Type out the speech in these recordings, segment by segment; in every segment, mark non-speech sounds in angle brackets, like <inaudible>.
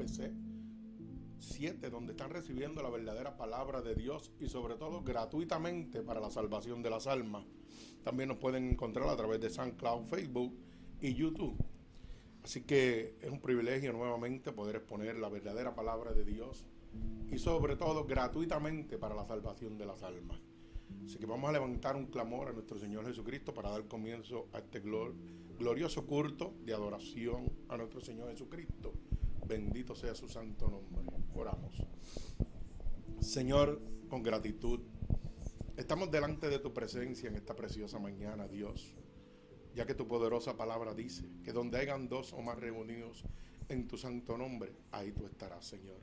MUPC 7, donde están recibiendo la verdadera palabra de Dios y sobre todo gratuitamente para la salvación de las almas. También nos pueden encontrar a través de SoundCloud, Facebook y YouTube. Así que es un privilegio nuevamente poder exponer la verdadera palabra de Dios y sobre todo gratuitamente para la salvación de las almas. Así que vamos a levantar un clamor a nuestro Señor Jesucristo para dar comienzo a este glorioso culto de adoración a nuestro Señor Jesucristo. Bendito sea su santo nombre. Oramos. Señor, con gratitud, estamos delante de tu presencia en esta preciosa mañana, Dios, ya que tu poderosa palabra dice que donde hayan dos o más reunidos en tu santo nombre, ahí tú estarás, Señor.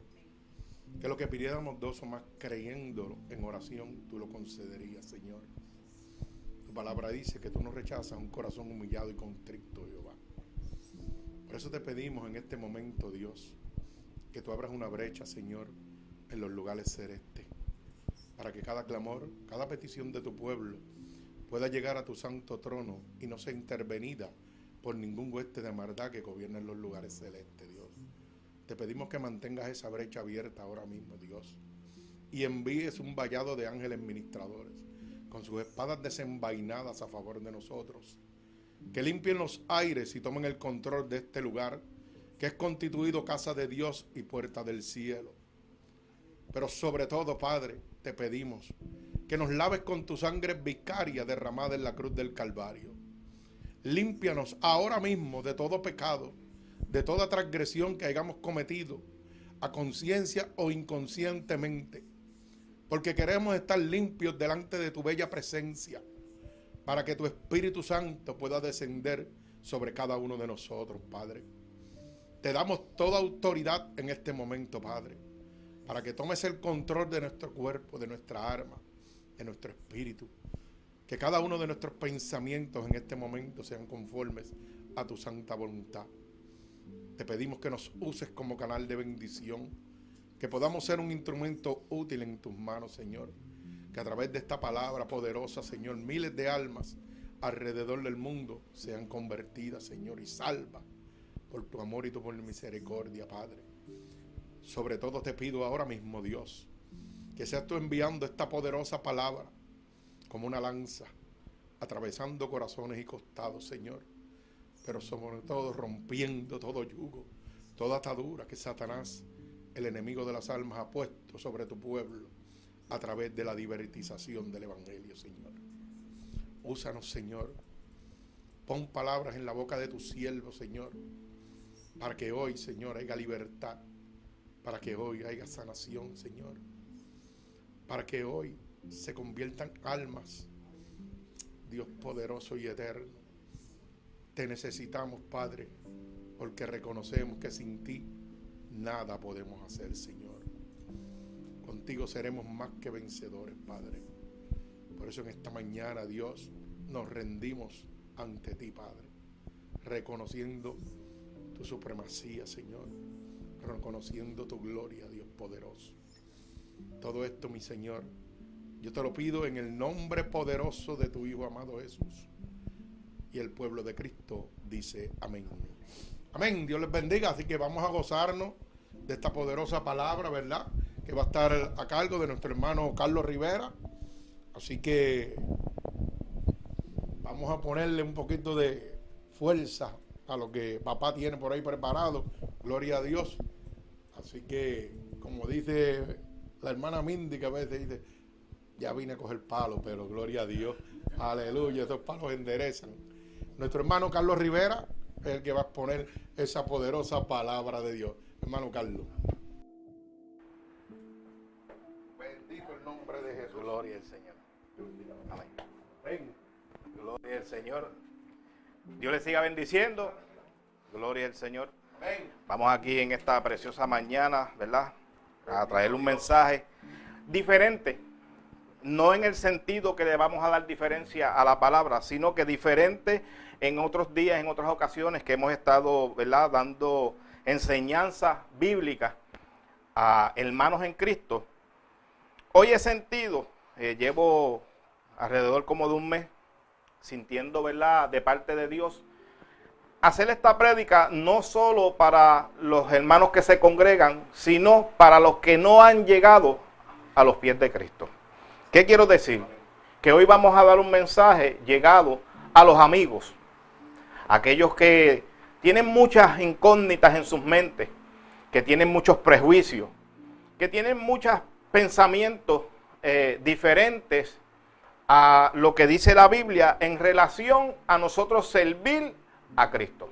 Que lo que pidiéramos dos o más creyéndolo en oración, tú lo concederías, Señor. Tu palabra dice que tú no rechazas un corazón humillado y contrito, Jehová. Por eso te pedimos en este momento, Dios, que tú abras una brecha, Señor, en los lugares celestes, para que cada clamor, cada petición de tu pueblo pueda llegar a tu santo trono y no sea intervenida por ningún hueste de maldad que gobierne en los lugares celestes, Dios. Te pedimos que mantengas esa brecha abierta ahora mismo, Dios. Y envíes un vallado de ángeles ministradores con sus espadas desenvainadas a favor de nosotros. Que limpien los aires y tomen el control de este lugar, que es constituido casa de Dios y puerta del cielo. Pero sobre todo, Padre, te pedimos que nos laves con tu sangre vicaria derramada en la cruz del Calvario. Límpianos ahora mismo de todo pecado de toda transgresión que hayamos cometido, a conciencia o inconscientemente, porque queremos estar limpios delante de tu bella presencia, para que tu Espíritu Santo pueda descender sobre cada uno de nosotros, Padre. Te damos toda autoridad en este momento, Padre, para que tomes el control de nuestro cuerpo, de nuestra arma, de nuestro espíritu. Que cada uno de nuestros pensamientos en este momento sean conformes a tu santa voluntad. Te pedimos que nos uses como canal de bendición, que podamos ser un instrumento útil en tus manos, Señor. Que a través de esta palabra poderosa, Señor, miles de almas alrededor del mundo sean convertidas, Señor, y salvas por tu amor y tu misericordia, Padre. Sobre todo te pido ahora mismo, Dios, que seas tú enviando esta poderosa palabra como una lanza, atravesando corazones y costados, Señor pero sobre todo rompiendo todo yugo, toda atadura que Satanás, el enemigo de las almas, ha puesto sobre tu pueblo a través de la divertización del Evangelio, Señor. Úsanos, Señor. Pon palabras en la boca de tu siervo, Señor, para que hoy, Señor, haya libertad, para que hoy haya sanación, Señor, para que hoy se conviertan almas, Dios poderoso y eterno te necesitamos, Padre, porque reconocemos que sin ti nada podemos hacer, Señor. Contigo seremos más que vencedores, Padre. Por eso en esta mañana, Dios, nos rendimos ante ti, Padre, reconociendo tu supremacía, Señor, reconociendo tu gloria, Dios poderoso. Todo esto, mi Señor, yo te lo pido en el nombre poderoso de tu Hijo amado Jesús y el pueblo de Cristo dice amén. Amén, Dios les bendiga, así que vamos a gozarnos de esta poderosa palabra, ¿verdad? Que va a estar a cargo de nuestro hermano Carlos Rivera. Así que vamos a ponerle un poquito de fuerza a lo que papá tiene por ahí preparado. Gloria a Dios. Así que, como dice la hermana Mindy, que a veces dice, ya vine a coger palo, pero gloria a Dios. Aleluya, esos palos enderezan. Nuestro hermano Carlos Rivera es el que va a exponer esa poderosa palabra de Dios. Hermano Carlos. Gloria al Señor. Amén. Gloria al Señor. Dios le siga bendiciendo. Gloria al Señor. Vamos aquí en esta preciosa mañana, ¿verdad? A traer un mensaje diferente. No en el sentido que le vamos a dar diferencia a la palabra, sino que diferente en otros días, en otras ocasiones que hemos estado, ¿verdad? Dando enseñanza bíblica a hermanos en Cristo. Hoy he sentido, eh, llevo alrededor como de un mes sintiendo, ¿verdad?, de parte de Dios, hacer esta prédica no solo para los hermanos que se congregan, sino para los que no han llegado a los pies de Cristo. ¿Qué quiero decir? Que hoy vamos a dar un mensaje llegado a los amigos, aquellos que tienen muchas incógnitas en sus mentes, que tienen muchos prejuicios, que tienen muchos pensamientos eh, diferentes a lo que dice la Biblia en relación a nosotros servir a Cristo,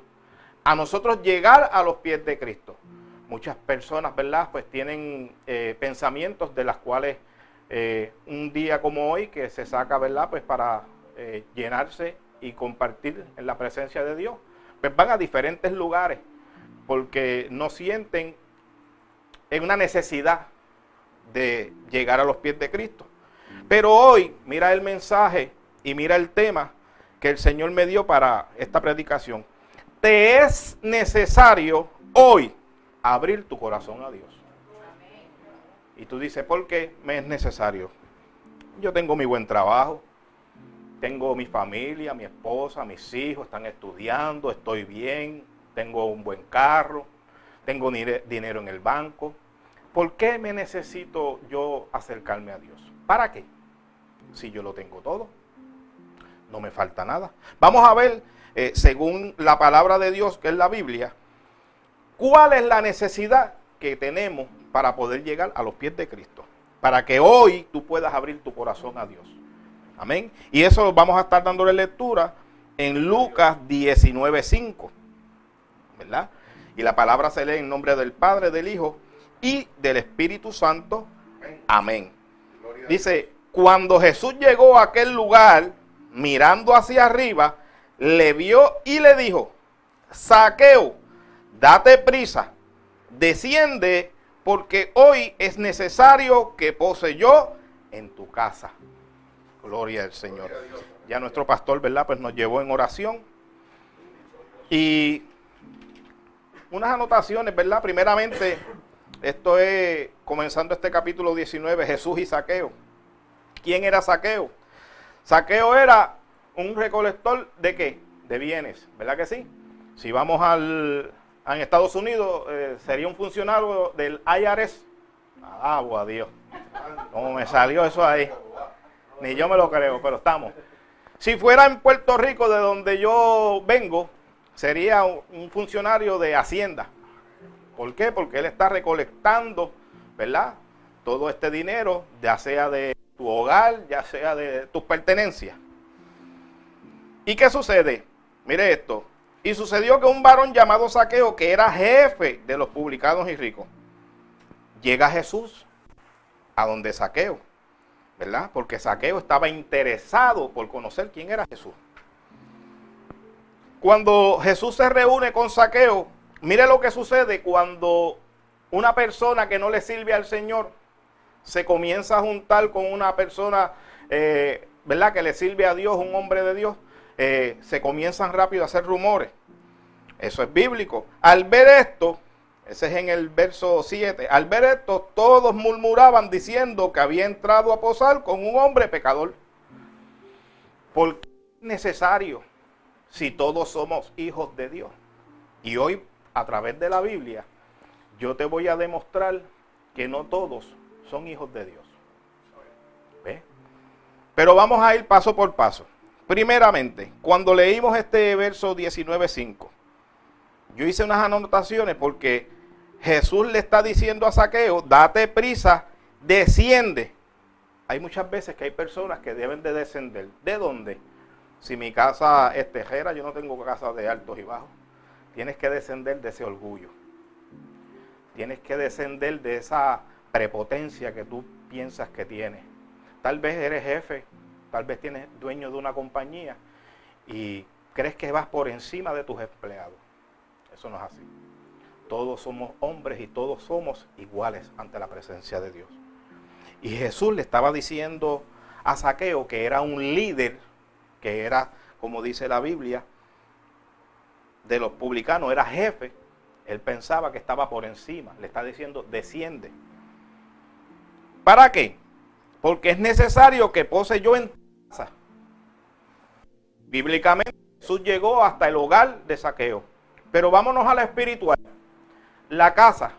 a nosotros llegar a los pies de Cristo. Muchas personas, ¿verdad? Pues tienen eh, pensamientos de las cuales eh, un día como hoy que se saca, ¿verdad? Pues para llenarse y compartir en la presencia de Dios, pues van a diferentes lugares porque no sienten en una necesidad de llegar a los pies de Cristo. Pero hoy, mira el mensaje y mira el tema que el Señor me dio para esta predicación. Te es necesario hoy abrir tu corazón a Dios. Y tú dices, ¿por qué me es necesario? Yo tengo mi buen trabajo, tengo mi familia, mi esposa, mis hijos están estudiando, estoy bien, tengo un buen carro, tengo dinero en el banco. ¿Por qué me necesito yo acercarme a Dios? ¿Para qué? Si yo lo tengo todo no me falta nada. Vamos a ver, eh, según la palabra de Dios, que es la Biblia, cuál es la necesidad que tenemos para poder llegar a los pies de Cristo. Para que hoy tú puedas abrir tu corazón a Dios. Amén. Y eso vamos a estar dándole lectura en Lucas 19:5. ¿Verdad? Y la palabra se lee en nombre del Padre, del Hijo y del Espíritu Santo. Amén. Dice, cuando Jesús llegó a aquel lugar, mirando hacia arriba, le vio y le dijo, saqueo, date prisa, desciende, porque hoy es necesario que pose yo en tu casa. Gloria al Señor. Ya nuestro pastor, ¿verdad? Pues nos llevó en oración. Y unas anotaciones, ¿verdad? Primeramente, esto es comenzando este capítulo 19, Jesús y Saqueo. ¿Quién era Saqueo? Saqueo era un recolector de qué? De bienes, ¿verdad que sí? Si vamos al, en Estados Unidos, eh, sería un funcionario del IRS. Agua, a Dios. ¿Cómo me salió eso ahí? Ni yo me lo creo, pero estamos. Si fuera en Puerto Rico, de donde yo vengo, sería un funcionario de Hacienda. ¿Por qué? Porque él está recolectando, ¿verdad? Todo este dinero, ya sea de tu hogar, ya sea de tus pertenencias. ¿Y qué sucede? Mire esto. Y sucedió que un varón llamado Saqueo, que era jefe de los publicados y ricos, llega a Jesús a donde Saqueo, ¿verdad? Porque Saqueo estaba interesado por conocer quién era Jesús. Cuando Jesús se reúne con Saqueo, mire lo que sucede cuando una persona que no le sirve al Señor se comienza a juntar con una persona, eh, ¿verdad? Que le sirve a Dios, un hombre de Dios, eh, se comienzan rápido a hacer rumores. Eso es bíblico. Al ver esto, ese es en el verso 7, al ver esto todos murmuraban diciendo que había entrado a posar con un hombre pecador. ¿Por qué es necesario si todos somos hijos de Dios? Y hoy, a través de la Biblia, yo te voy a demostrar que no todos son hijos de Dios. ¿Ve? Pero vamos a ir paso por paso. Primeramente, cuando leímos este verso 19.5, yo hice unas anotaciones porque Jesús le está diciendo a Saqueo, date prisa, desciende. Hay muchas veces que hay personas que deben de descender. ¿De dónde? Si mi casa es tejera, yo no tengo casa de altos y bajos. Tienes que descender de ese orgullo. Tienes que descender de esa prepotencia que tú piensas que tienes. Tal vez eres jefe, tal vez tienes dueño de una compañía y crees que vas por encima de tus empleados. Eso no es así. Todos somos hombres y todos somos iguales ante la presencia de Dios. Y Jesús le estaba diciendo a Saqueo que era un líder, que era, como dice la Biblia, de los publicanos, era jefe. Él pensaba que estaba por encima. Le está diciendo, desciende. ¿Para qué? Porque es necesario que pose yo en casa. Bíblicamente Jesús llegó hasta el hogar de saqueo. Pero vámonos a la espiritual. La casa,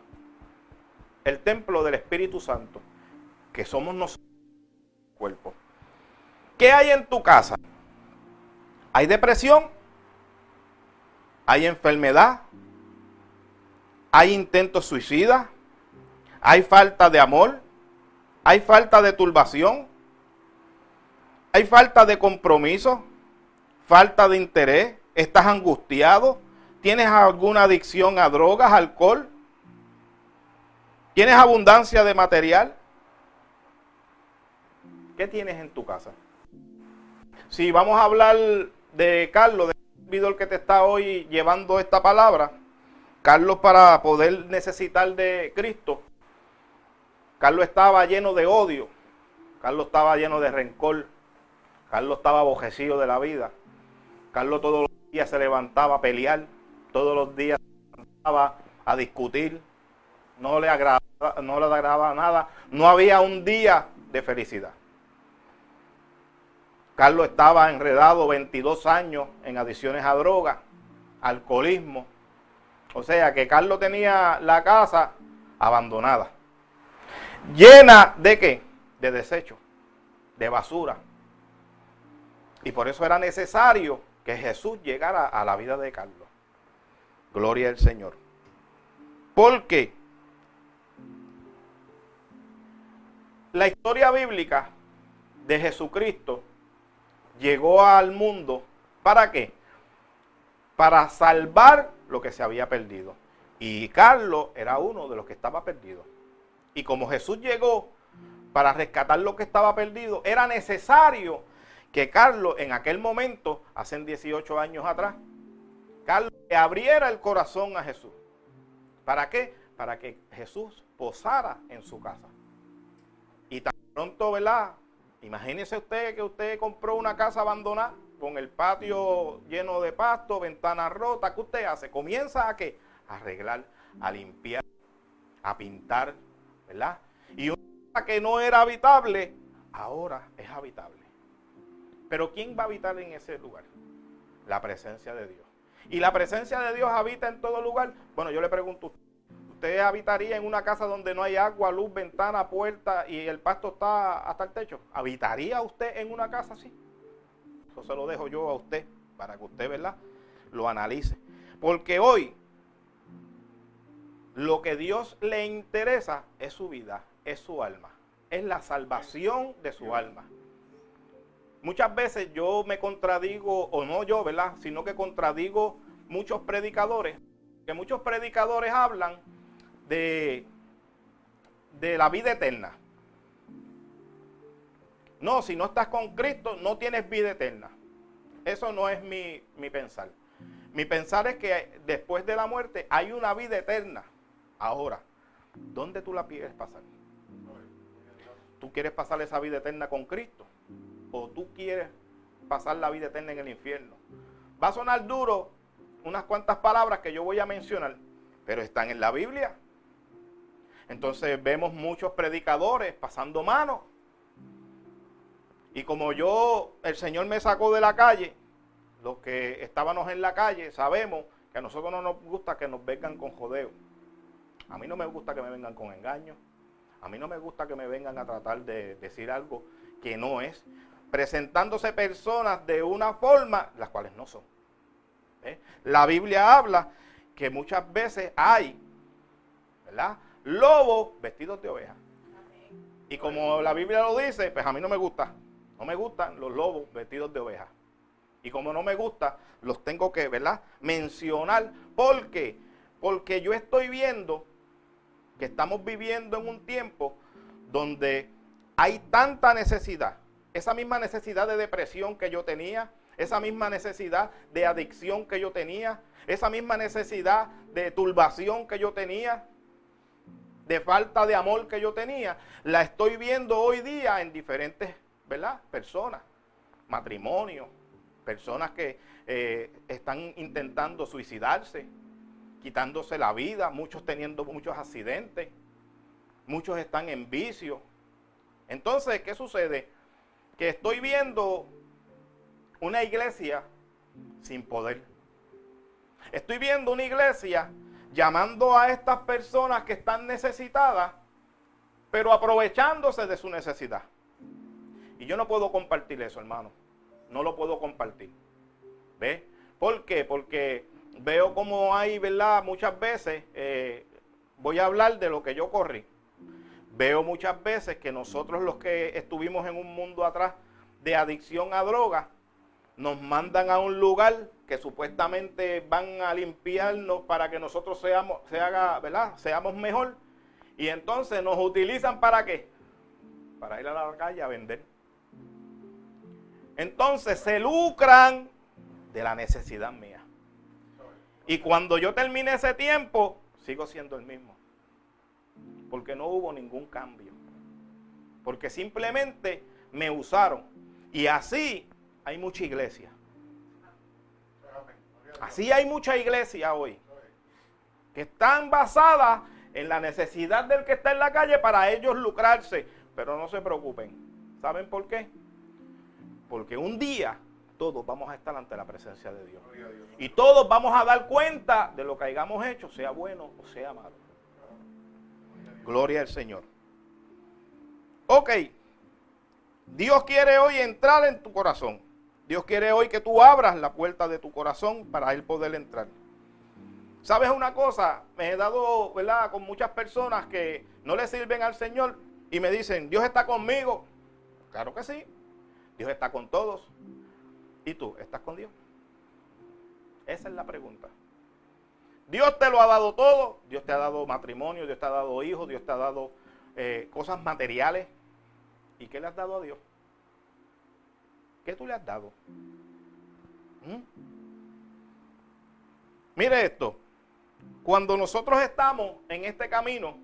el templo del Espíritu Santo, que somos nosotros, cuerpo. ¿Qué hay en tu casa? ¿Hay depresión? ¿Hay enfermedad? ¿Hay intentos suicidas? ¿Hay falta de amor? ¿Hay falta de turbación? ¿Hay falta de compromiso? ¿Falta de interés? ¿Estás angustiado? ¿Tienes alguna adicción a drogas, alcohol? ¿Tienes abundancia de material? ¿Qué tienes en tu casa? Si vamos a hablar de Carlos, el que te está hoy llevando esta palabra, Carlos para poder necesitar de Cristo, Carlos estaba lleno de odio, Carlos estaba lleno de rencor, Carlos estaba abojecido de la vida, Carlos todos los días se levantaba a pelear, todos los días se levantaba a discutir, no le agradaba, no le agradaba nada, no había un día de felicidad. Carlos estaba enredado 22 años en adiciones a drogas, alcoholismo. O sea que Carlos tenía la casa abandonada. Llena de qué? De desechos, de basura. Y por eso era necesario que Jesús llegara a la vida de Carlos. Gloria al Señor. Porque la historia bíblica de Jesucristo llegó al mundo, ¿para qué? Para salvar lo que se había perdido. Y Carlos era uno de los que estaba perdido. Y como Jesús llegó para rescatar lo que estaba perdido, era necesario que Carlos en aquel momento, hace 18 años atrás, Carlos le abriera el corazón a Jesús. ¿Para qué? Para que Jesús posara en su casa. Y tan pronto, ¿verdad? Imagínese usted que usted compró una casa abandonada con el patio lleno de pasto, ventanas rotas. ¿Qué usted hace? Comienza a qué? A arreglar, a limpiar, a pintar, ¿verdad? Y una casa que no era habitable, ahora es habitable. Pero ¿quién va a habitar en ese lugar? La presencia de Dios. Y la presencia de Dios habita en todo lugar. Bueno, yo le pregunto, ¿Usted habitaría en una casa donde no hay agua, luz, ventana, puerta y el pasto está hasta el techo? ¿Habitaría usted en una casa así? Eso se lo dejo yo a usted para que usted, ¿verdad? Lo analice. Porque hoy lo que Dios le interesa es su vida, es su alma, es la salvación de su alma. Muchas veces yo me contradigo, o no yo, ¿verdad? Sino que contradigo muchos predicadores, que muchos predicadores hablan de, de la vida eterna. No, si no estás con Cristo, no tienes vida eterna. Eso no es mi, mi, pensar. Mi pensar es que después de la muerte hay una vida eterna. Ahora, ¿dónde tú la quieres pasar? ¿Tú quieres pasar esa vida eterna con Cristo? ¿O tú quieres pasar la vida eterna en el infierno? Va a sonar duro unas cuantas palabras que yo voy a mencionar, pero están en la Biblia. Entonces vemos muchos predicadores pasando manos. Y como yo, el Señor me sacó de la calle, los que estábamos en la calle sabemos que a nosotros no nos gusta que nos vengan con jodeo. A mí no me gusta que me vengan con engaño. A mí no me gusta que me vengan a tratar de decir algo que no es. Presentándose personas de una forma, las cuales no son. ¿Eh? La Biblia habla que muchas veces hay, ¿verdad? Lobos vestidos de oveja. Y como la Biblia lo dice, pues a mí no me gusta. No me gustan los lobos vestidos de oveja. Y como no me gusta, los tengo que, ¿verdad? Mencionar. ¿Por qué? Porque yo estoy viendo que estamos viviendo en un tiempo donde hay tanta necesidad. Esa misma necesidad de depresión que yo tenía, esa misma necesidad de adicción que yo tenía, esa misma necesidad de turbación que yo tenía, de falta de amor que yo tenía, la estoy viendo hoy día en diferentes ¿verdad? personas, matrimonios, personas que eh, están intentando suicidarse, quitándose la vida, muchos teniendo muchos accidentes, muchos están en vicio. Entonces, ¿qué sucede? Que estoy viendo una iglesia sin poder. Estoy viendo una iglesia llamando a estas personas que están necesitadas, pero aprovechándose de su necesidad. Y yo no puedo compartir eso, hermano. No lo puedo compartir. ¿Ve? ¿Por qué? Porque veo como hay, ¿verdad? Muchas veces, eh, voy a hablar de lo que yo corrí. Veo muchas veces que nosotros los que estuvimos en un mundo atrás de adicción a drogas, nos mandan a un lugar que supuestamente van a limpiarnos para que nosotros seamos, se haga, ¿verdad? seamos mejor. Y entonces nos utilizan para qué? Para ir a la calle a vender. Entonces se lucran de la necesidad mía. Y cuando yo termine ese tiempo, sigo siendo el mismo. Porque no hubo ningún cambio. Porque simplemente me usaron. Y así hay mucha iglesia. Así hay mucha iglesia hoy. Que están basadas en la necesidad del que está en la calle para ellos lucrarse. Pero no se preocupen. ¿Saben por qué? Porque un día todos vamos a estar ante la presencia de Dios. Y todos vamos a dar cuenta de lo que hayamos hecho, sea bueno o sea malo. Gloria al Señor. Ok. Dios quiere hoy entrar en tu corazón. Dios quiere hoy que tú abras la puerta de tu corazón para Él poder entrar. ¿Sabes una cosa? Me he dado, ¿verdad?, con muchas personas que no le sirven al Señor y me dicen, Dios está conmigo. Claro que sí. Dios está con todos. ¿Y tú estás con Dios? Esa es la pregunta. Dios te lo ha dado todo. Dios te ha dado matrimonio, Dios te ha dado hijos, Dios te ha dado eh, cosas materiales. ¿Y qué le has dado a Dios? ¿Qué tú le has dado? ¿Mm? Mire esto. Cuando nosotros estamos en este camino,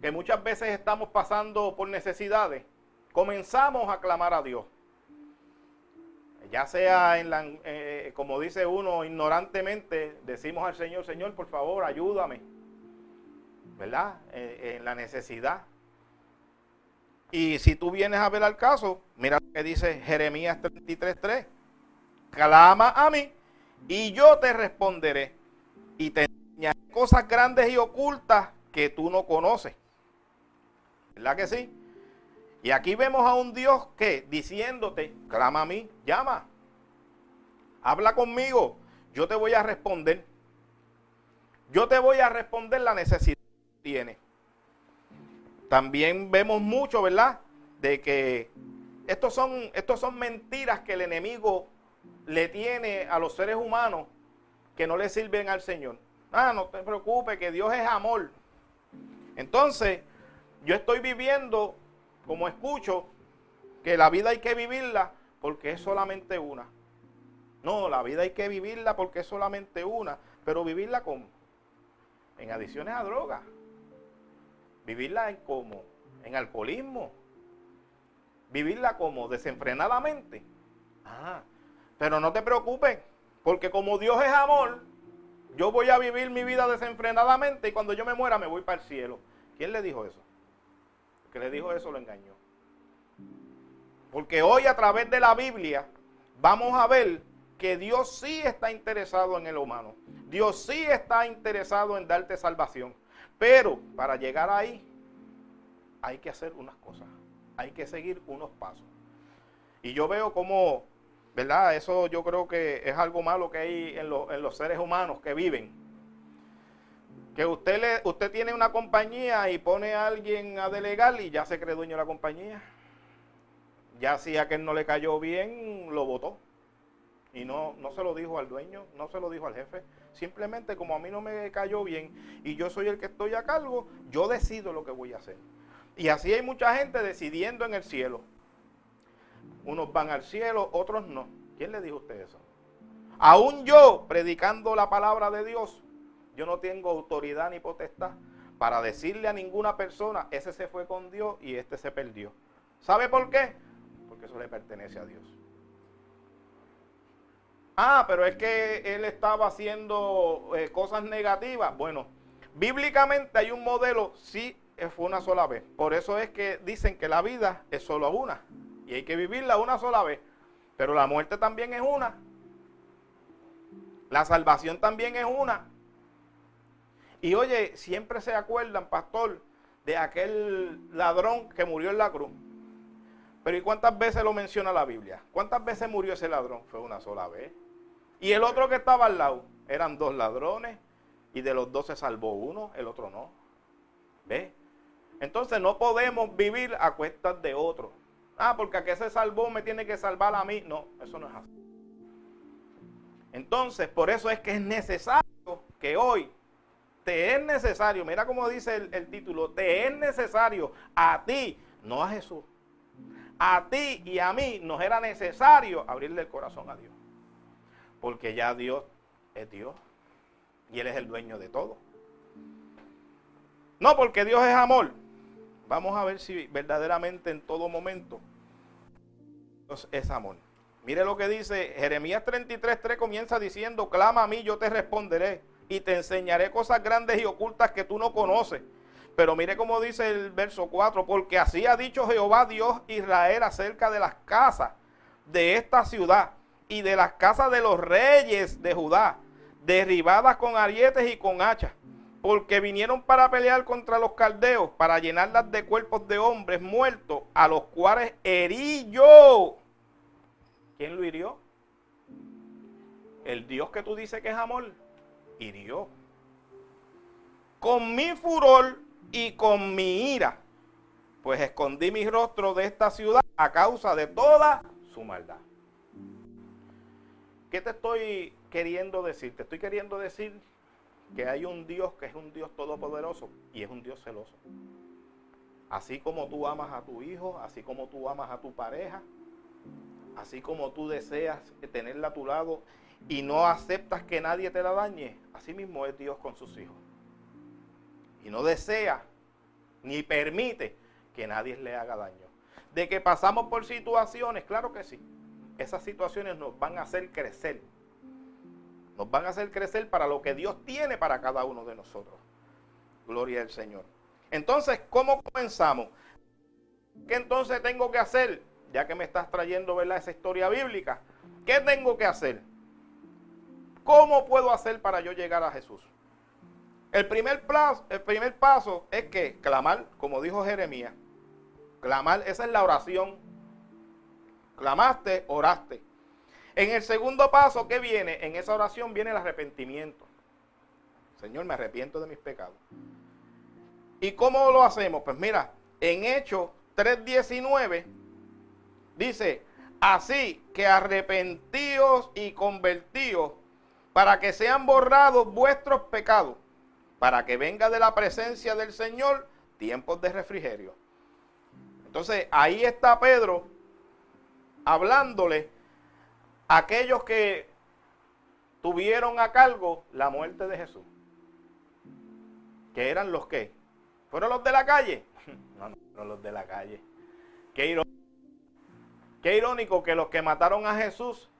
que muchas veces estamos pasando por necesidades, comenzamos a clamar a Dios ya sea en la, eh, como dice uno, ignorantemente, decimos al Señor, Señor, por favor, ayúdame, ¿verdad? Eh, en la necesidad. Y si tú vienes a ver al caso, mira lo que dice Jeremías 33.3, clama a mí y yo te responderé y te enseñaré cosas grandes y ocultas que tú no conoces. ¿Verdad que sí? Y aquí vemos a un Dios que diciéndote, clama a mí, llama, habla conmigo, yo te voy a responder. Yo te voy a responder la necesidad que tienes. También vemos mucho, ¿verdad? De que estos son, estos son mentiras que el enemigo le tiene a los seres humanos que no le sirven al Señor. Ah, no te preocupes, que Dios es amor. Entonces, yo estoy viviendo como escucho que la vida hay que vivirla porque es solamente una. No, la vida hay que vivirla porque es solamente una, pero vivirla como en adiciones a drogas. Vivirla en como en alcoholismo. Vivirla como desenfrenadamente. Ah, pero no te preocupes, porque como Dios es amor, yo voy a vivir mi vida desenfrenadamente y cuando yo me muera me voy para el cielo. ¿Quién le dijo eso? que le dijo eso lo engañó. Porque hoy a través de la Biblia vamos a ver que Dios sí está interesado en el humano. Dios sí está interesado en darte salvación. Pero para llegar ahí hay que hacer unas cosas. Hay que seguir unos pasos. Y yo veo como, ¿verdad? Eso yo creo que es algo malo que hay en, en los seres humanos que viven que usted, le, usted tiene una compañía y pone a alguien a delegar y ya se cree dueño de la compañía. Ya si a quien no le cayó bien, lo votó. Y no, no se lo dijo al dueño, no se lo dijo al jefe. Simplemente como a mí no me cayó bien y yo soy el que estoy a cargo, yo decido lo que voy a hacer. Y así hay mucha gente decidiendo en el cielo. Unos van al cielo, otros no. ¿Quién le dijo a usted eso? Aún yo, predicando la palabra de Dios, yo no tengo autoridad ni potestad para decirle a ninguna persona, ese se fue con Dios y este se perdió. ¿Sabe por qué? Porque eso le pertenece a Dios. Ah, pero es que él estaba haciendo eh, cosas negativas. Bueno, bíblicamente hay un modelo, sí, fue una sola vez. Por eso es que dicen que la vida es solo una. Y hay que vivirla una sola vez. Pero la muerte también es una. La salvación también es una. Y oye, siempre se acuerdan, pastor, de aquel ladrón que murió en la cruz. Pero ¿y cuántas veces lo menciona la Biblia? ¿Cuántas veces murió ese ladrón? Fue una sola vez. Y el otro que estaba al lado, eran dos ladrones, y de los dos se salvó uno, el otro no. ¿Ve? Entonces no podemos vivir a cuestas de otro. Ah, porque a que se salvó me tiene que salvar a mí. No, eso no es así. Entonces, por eso es que es necesario que hoy te es necesario, mira cómo dice el, título, te es necesario a ti, no a Jesús. A ti y a mí nos era necesario abrirle el corazón a Dios. Porque ya Dios es Dios. Y Él es el dueño de todo. No, porque Dios es amor. Vamos a ver si verdaderamente en todo momento Dios es amor. Mire lo que dice Jeremías 33.3 comienza diciendo, clama a mí, yo te responderé y te enseñaré cosas grandes y ocultas que tú no conoces. Pero mire cómo dice el verso 4, porque así ha dicho Jehová Dios Israel acerca de las casas de esta ciudad y de las casas de los reyes de Judá, derribadas con arietes y con hachas, porque vinieron para pelear contra los caldeos, para llenarlas de cuerpos de hombres muertos, a los cuales herí yo. ¿Quién lo hirió? El Dios que tú dices que es amor hirió. Con mi furor y con mi ira, pues escondí mi rostro de esta ciudad a causa de toda su maldad. ¿Qué te estoy queriendo decir? Te estoy queriendo decir que hay un Dios que es un Dios todopoderoso y es un Dios celoso. Así como tú amas a tu hijo, así como tú amas a tu pareja, así como tú deseas tenerla a tu lado y no aceptas que nadie te la dañe, así mismo es Dios con sus hijos. Y no desea ni permite que nadie le haga daño. De que pasamos por situaciones, claro que sí. Esas situaciones nos van a hacer crecer. Nos van a hacer crecer para lo que Dios tiene para cada uno de nosotros. Gloria al Señor. Entonces, ¿cómo comenzamos? ¿Qué entonces tengo que hacer? Ya que me estás trayendo ¿verdad? esa historia bíblica. ¿Qué tengo que hacer? ¿Cómo puedo hacer para yo llegar a Jesús? El primer, plazo, el primer paso es que clamar, como dijo Jeremías, clamar, esa es la oración. Clamaste, oraste. En el segundo paso, ¿qué viene? En esa oración viene el arrepentimiento. Señor, me arrepiento de mis pecados. ¿Y cómo lo hacemos? Pues mira, en Hechos 3.19 dice, así que arrepentíos y convertíos para que sean borrados vuestros pecados, para que venga de la presencia del Señor tiempos de refrigerio. Entonces ahí está Pedro hablándole a aquellos que tuvieron a cargo la muerte de Jesús. Que eran los que? ¿Fueron los de la calle? <laughs> No, no, fueron los de la calle. Qué irónico, qué irónico que los que mataron a Jesús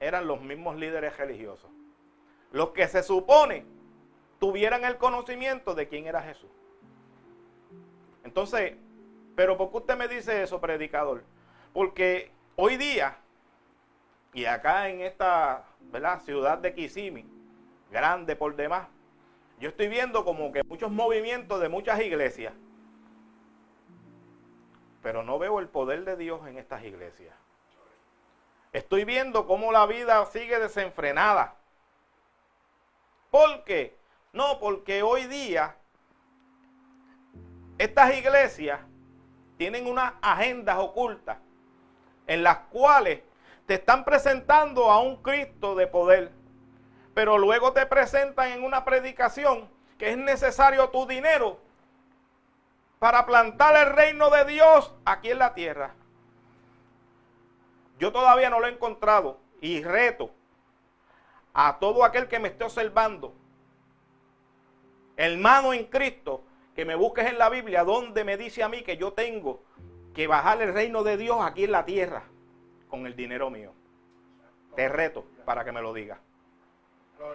eran los mismos líderes religiosos. Los que se supone tuvieran el conocimiento de quién era Jesús. Entonces, pero ¿por qué usted me dice eso, predicador? Porque hoy día, y acá en esta ciudad de Kissimmee, grande por demás, yo estoy viendo como que muchos movimientos de muchas iglesias, pero no veo el poder de Dios en estas iglesias. Estoy viendo cómo la vida sigue desenfrenada. ¿Por qué? No, porque hoy día estas iglesias tienen unas agendas ocultas en las cuales te están presentando a un Cristo de poder, pero luego te presentan en una predicación que es necesario tu dinero para plantar el reino de Dios aquí en la tierra. Yo todavía no lo he encontrado y reto a todo aquel que me esté observando, hermano en Cristo, que me busques en la Biblia donde me dice a mí que yo tengo que bajar el reino de Dios aquí en la tierra con el dinero mío. Te reto para que me lo digas.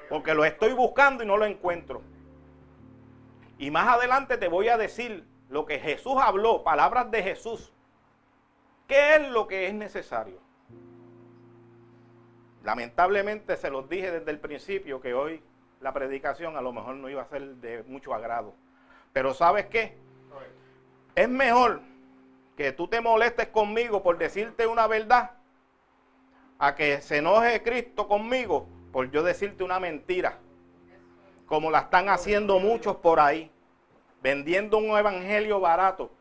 Porque lo estoy buscando y no lo encuentro. Y más adelante te voy a decir lo que Jesús habló, palabras de Jesús. ¿Qué es lo que es necesario? Lamentablemente se los dije desde el principio que hoy la predicación a lo mejor no iba a ser de mucho agrado. Pero ¿sabes qué? Es mejor que tú te molestes conmigo por decirte una verdad a que se enoje Cristo conmigo por yo decirte una mentira. Como la están haciendo muchos por ahí. Vendiendo un evangelio barato.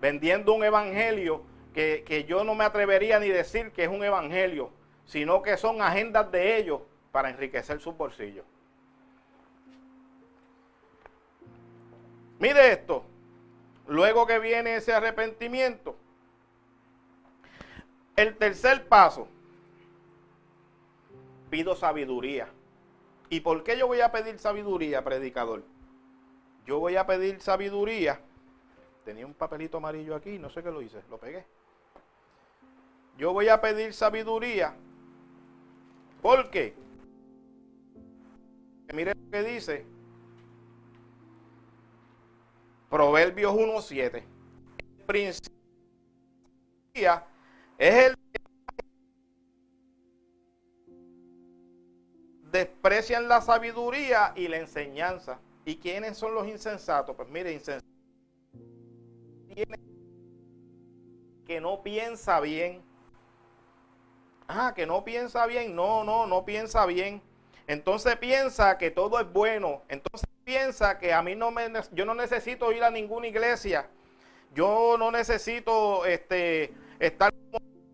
Vendiendo un evangelio que, que yo no me atrevería ni decir que es un evangelio sino que son agendas de ellos para enriquecer sus bolsillos. Mire esto, luego que viene ese arrepentimiento, el tercer paso, pido sabiduría. ¿Y por qué yo voy a pedir sabiduría, predicador? Yo voy a pedir sabiduría. Tenía un papelito amarillo aquí, no sé qué lo hice, lo pegué. Yo voy a pedir sabiduría ¿Por qué? Mire lo que dice Proverbios 1.7. El principio es el desprecian la sabiduría y la enseñanza. ¿Y quiénes son los insensatos? Pues mire, insensatos que no piensa bien Ah, que no piensa bien. No, no, no piensa bien. Entonces piensa que todo es bueno. Entonces piensa que a mí no me, yo no necesito ir a ninguna iglesia. Yo no necesito este, estar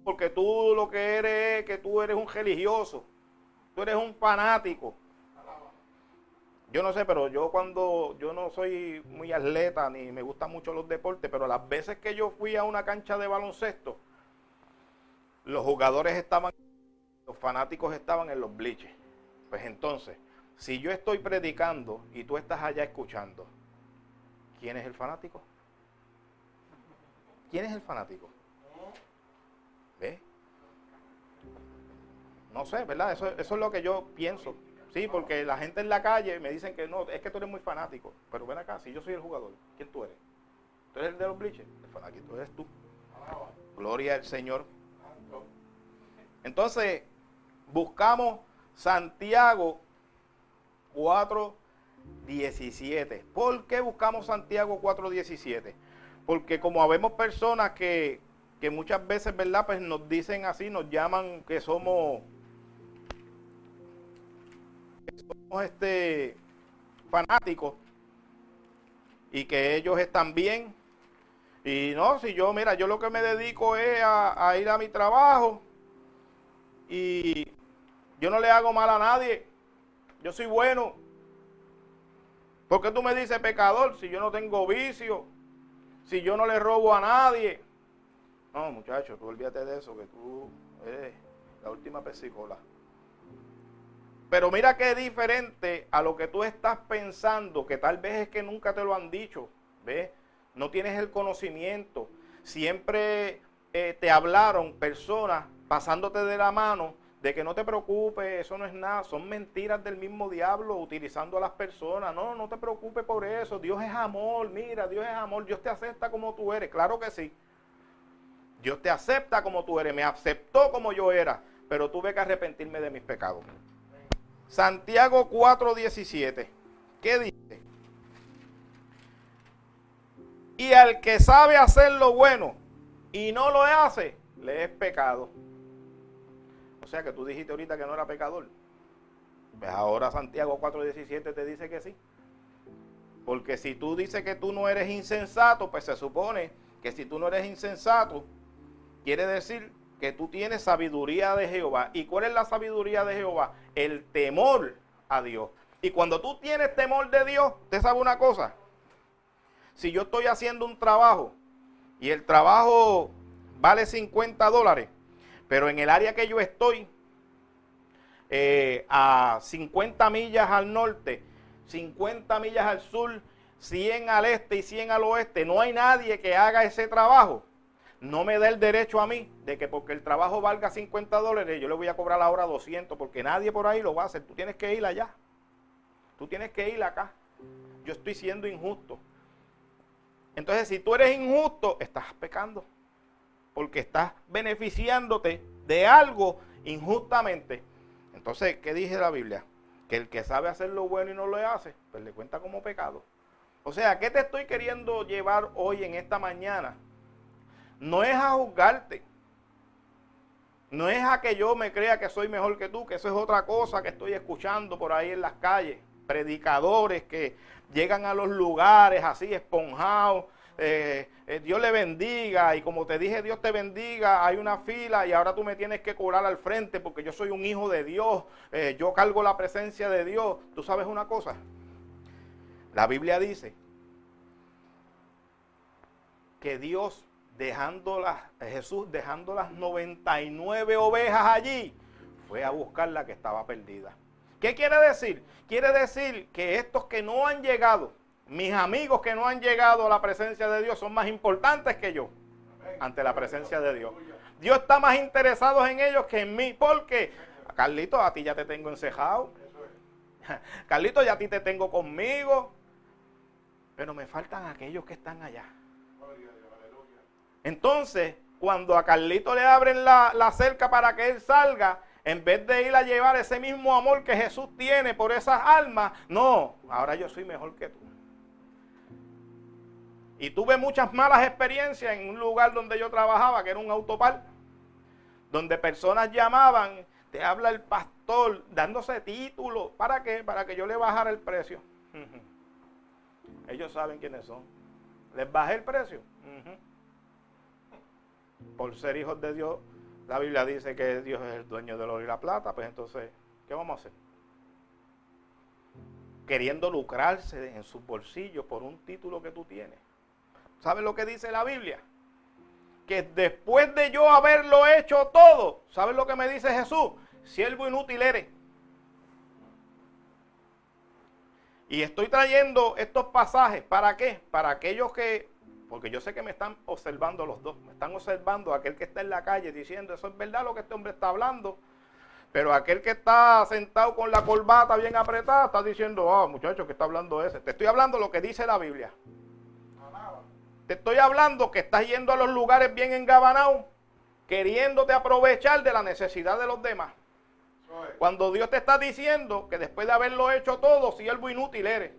porque tú lo que eres es que tú eres un religioso. Tú eres un fanático. Yo no sé, pero yo cuando yo no soy muy atleta ni me gustan mucho los deportes, pero las veces que yo fui a una cancha de baloncesto, los jugadores estaban, los fanáticos estaban en los bleachers. Pues entonces, si yo estoy predicando y tú estás allá escuchando, ¿quién es el fanático? ¿Quién es el fanático? ¿Ve? No sé, ¿verdad? Eso, es lo que yo pienso. Sí, porque la gente en la calle me dicen que no, es que tú eres muy fanático. Pero ven acá, si yo soy el jugador, ¿quién tú eres? ¿Tú eres el de los bleachers? El fanático eres tú. Gloria al Señor. Entonces, buscamos Santiago 4.17. ¿Por qué buscamos Santiago 4.17? Porque como habemos personas que, que muchas veces, ¿verdad? Pues nos dicen así, nos llaman que somos, que somos este, fanáticos y que ellos están bien. Y no, si yo, mira, yo lo que me dedico es a ir a mi trabajo, y yo no le hago mal a nadie. Yo soy bueno. ¿Por qué tú me dices pecador si yo no tengo vicio? Si yo no le robo a nadie. No, muchachos, tú olvídate de eso, que tú eres la última pesicola. Pero mira qué diferente a lo que tú estás pensando, que tal vez es que nunca te lo han dicho. ¿Ves? No tienes el conocimiento. Siempre eh, te hablaron personas pasándote de la mano de que no te preocupes, eso no es nada, son mentiras del mismo diablo utilizando a las personas. No, no te preocupes por eso, Dios es amor, mira, Dios es amor, Dios te acepta como tú eres, claro que sí. Dios te acepta como tú eres, me aceptó como yo era, pero tuve que arrepentirme de mis pecados. Santiago 4:17, ¿qué dice? Y al que sabe hacer lo bueno y no lo hace, le es pecado. Sea que tú dijiste ahorita que no era pecador. Pues ahora Santiago 4:17 te dice que sí. Porque si tú dices que tú no eres insensato, pues se supone que si tú no eres insensato, quiere decir que tú tienes sabiduría de Jehová. ¿Y cuál es la sabiduría de Jehová? El temor a Dios. Y cuando tú tienes temor de Dios, ¿te sabe una cosa? Si yo estoy haciendo un trabajo y el trabajo vale 50 dólares, Pero en el área que yo estoy, eh, a 50 millas al norte, 50 millas al sur, 100 al este y 100 al oeste, no hay nadie que haga ese trabajo. No me da el derecho a mí de que porque el trabajo valga 50 dólares, yo le voy a cobrar ahora 200, porque nadie por ahí lo va a hacer. Tú tienes que ir allá. Tú tienes que ir acá. Yo estoy siendo injusto. Entonces, si tú eres injusto, estás pecando. Porque estás beneficiándote de algo injustamente. Entonces, ¿qué dice la Biblia? Que el que sabe hacer lo bueno y no lo hace, pues le cuenta como pecado. O sea, ¿qué te estoy queriendo llevar hoy en esta mañana? No es a juzgarte. No es a que yo me crea que soy mejor que tú, que eso es otra cosa que estoy escuchando por ahí en las calles. Predicadores que llegan a los lugares así esponjados, eh, eh, Dios le bendiga y como te dije, Dios te bendiga, hay una fila y ahora tú me tienes que curar al frente porque yo soy un hijo de Dios, eh, yo cargo la presencia de Dios. ¿Tú sabes una cosa? La Biblia dice que Dios dejando las, Jesús dejando las 99 ovejas allí, fue a buscar la que estaba perdida. ¿Qué quiere decir? Quiere decir que estos que no han llegado, mis amigos que no han llegado a la presencia de Dios son más importantes que yo ante la presencia de Dios. Dios está más interesado en ellos que en mí. Porque, Carlito, a ti ya te tengo encejado. <laughs> Carlito, ya a ti te tengo conmigo. Pero me faltan aquellos que están allá. Entonces, cuando a Carlito le abren la, la cerca para que él salga, en vez de ir a llevar ese mismo amor que Jesús tiene por esas almas, no, ahora yo soy mejor que tú. Y tuve muchas malas experiencias en un lugar donde yo trabajaba, que era un autopar, donde personas llamaban, te habla el pastor, dándose títulos. ¿Para qué? Para que yo le bajara el precio. <laughs> Ellos saben quiénes son. ¿Les bajé el precio? <laughs> Por ser hijos de Dios, la Biblia dice que Dios es el dueño del oro y la plata. Pues entonces, ¿qué vamos a hacer? Queriendo lucrarse en sus bolsillos por un título que tú tienes. ¿Sabe lo que dice la Biblia? Que después de yo haberlo hecho todo, ¿sabes lo que me dice Jesús? Siervo inútil eres. Y estoy trayendo estos pasajes, ¿para qué? Para aquellos que, porque yo sé que me están observando los dos, me están observando aquel que está en la calle diciendo, eso es verdad lo que este hombre está hablando, pero aquel que está sentado con la corbata bien apretada está diciendo, ah, muchacho, que está hablando ese. Te estoy hablando lo que dice la Biblia. Te estoy hablando que estás yendo a los lugares bien engabanados, queriéndote aprovechar de la necesidad de los demás. Cuando Dios te está diciendo que después de haberlo hecho todo, siervo inútil eres.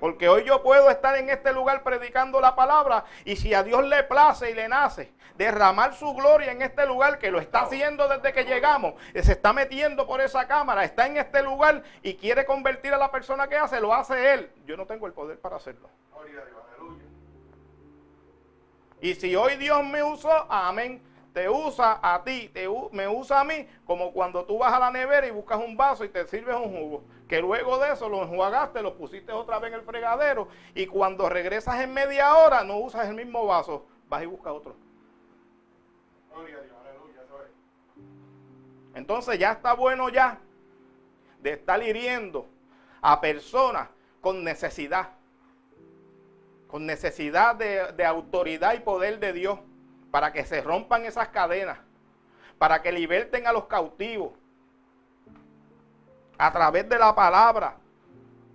Porque hoy yo puedo estar en este lugar predicando la palabra y si a Dios le place y le nace derramar su gloria en este lugar que lo está haciendo desde que llegamos, se está metiendo por esa cámara, está en este lugar y quiere convertir a la persona que hace, lo hace él. Yo no tengo el poder para hacerlo. Y si hoy Dios me usó, amén, te usa a ti, te, me usa a mí, como cuando tú vas a la nevera y buscas un vaso y te sirves un jugo. Que luego de eso lo enjuagaste, lo pusiste otra vez en el fregadero y cuando regresas en media hora no usas el mismo vaso, vas y buscas otro. Entonces ya está bueno ya de estar hiriendo a personas con necesidad con necesidad de, autoridad y poder de Dios, para que se rompan esas cadenas, para que liberten a los cautivos, a través de la palabra,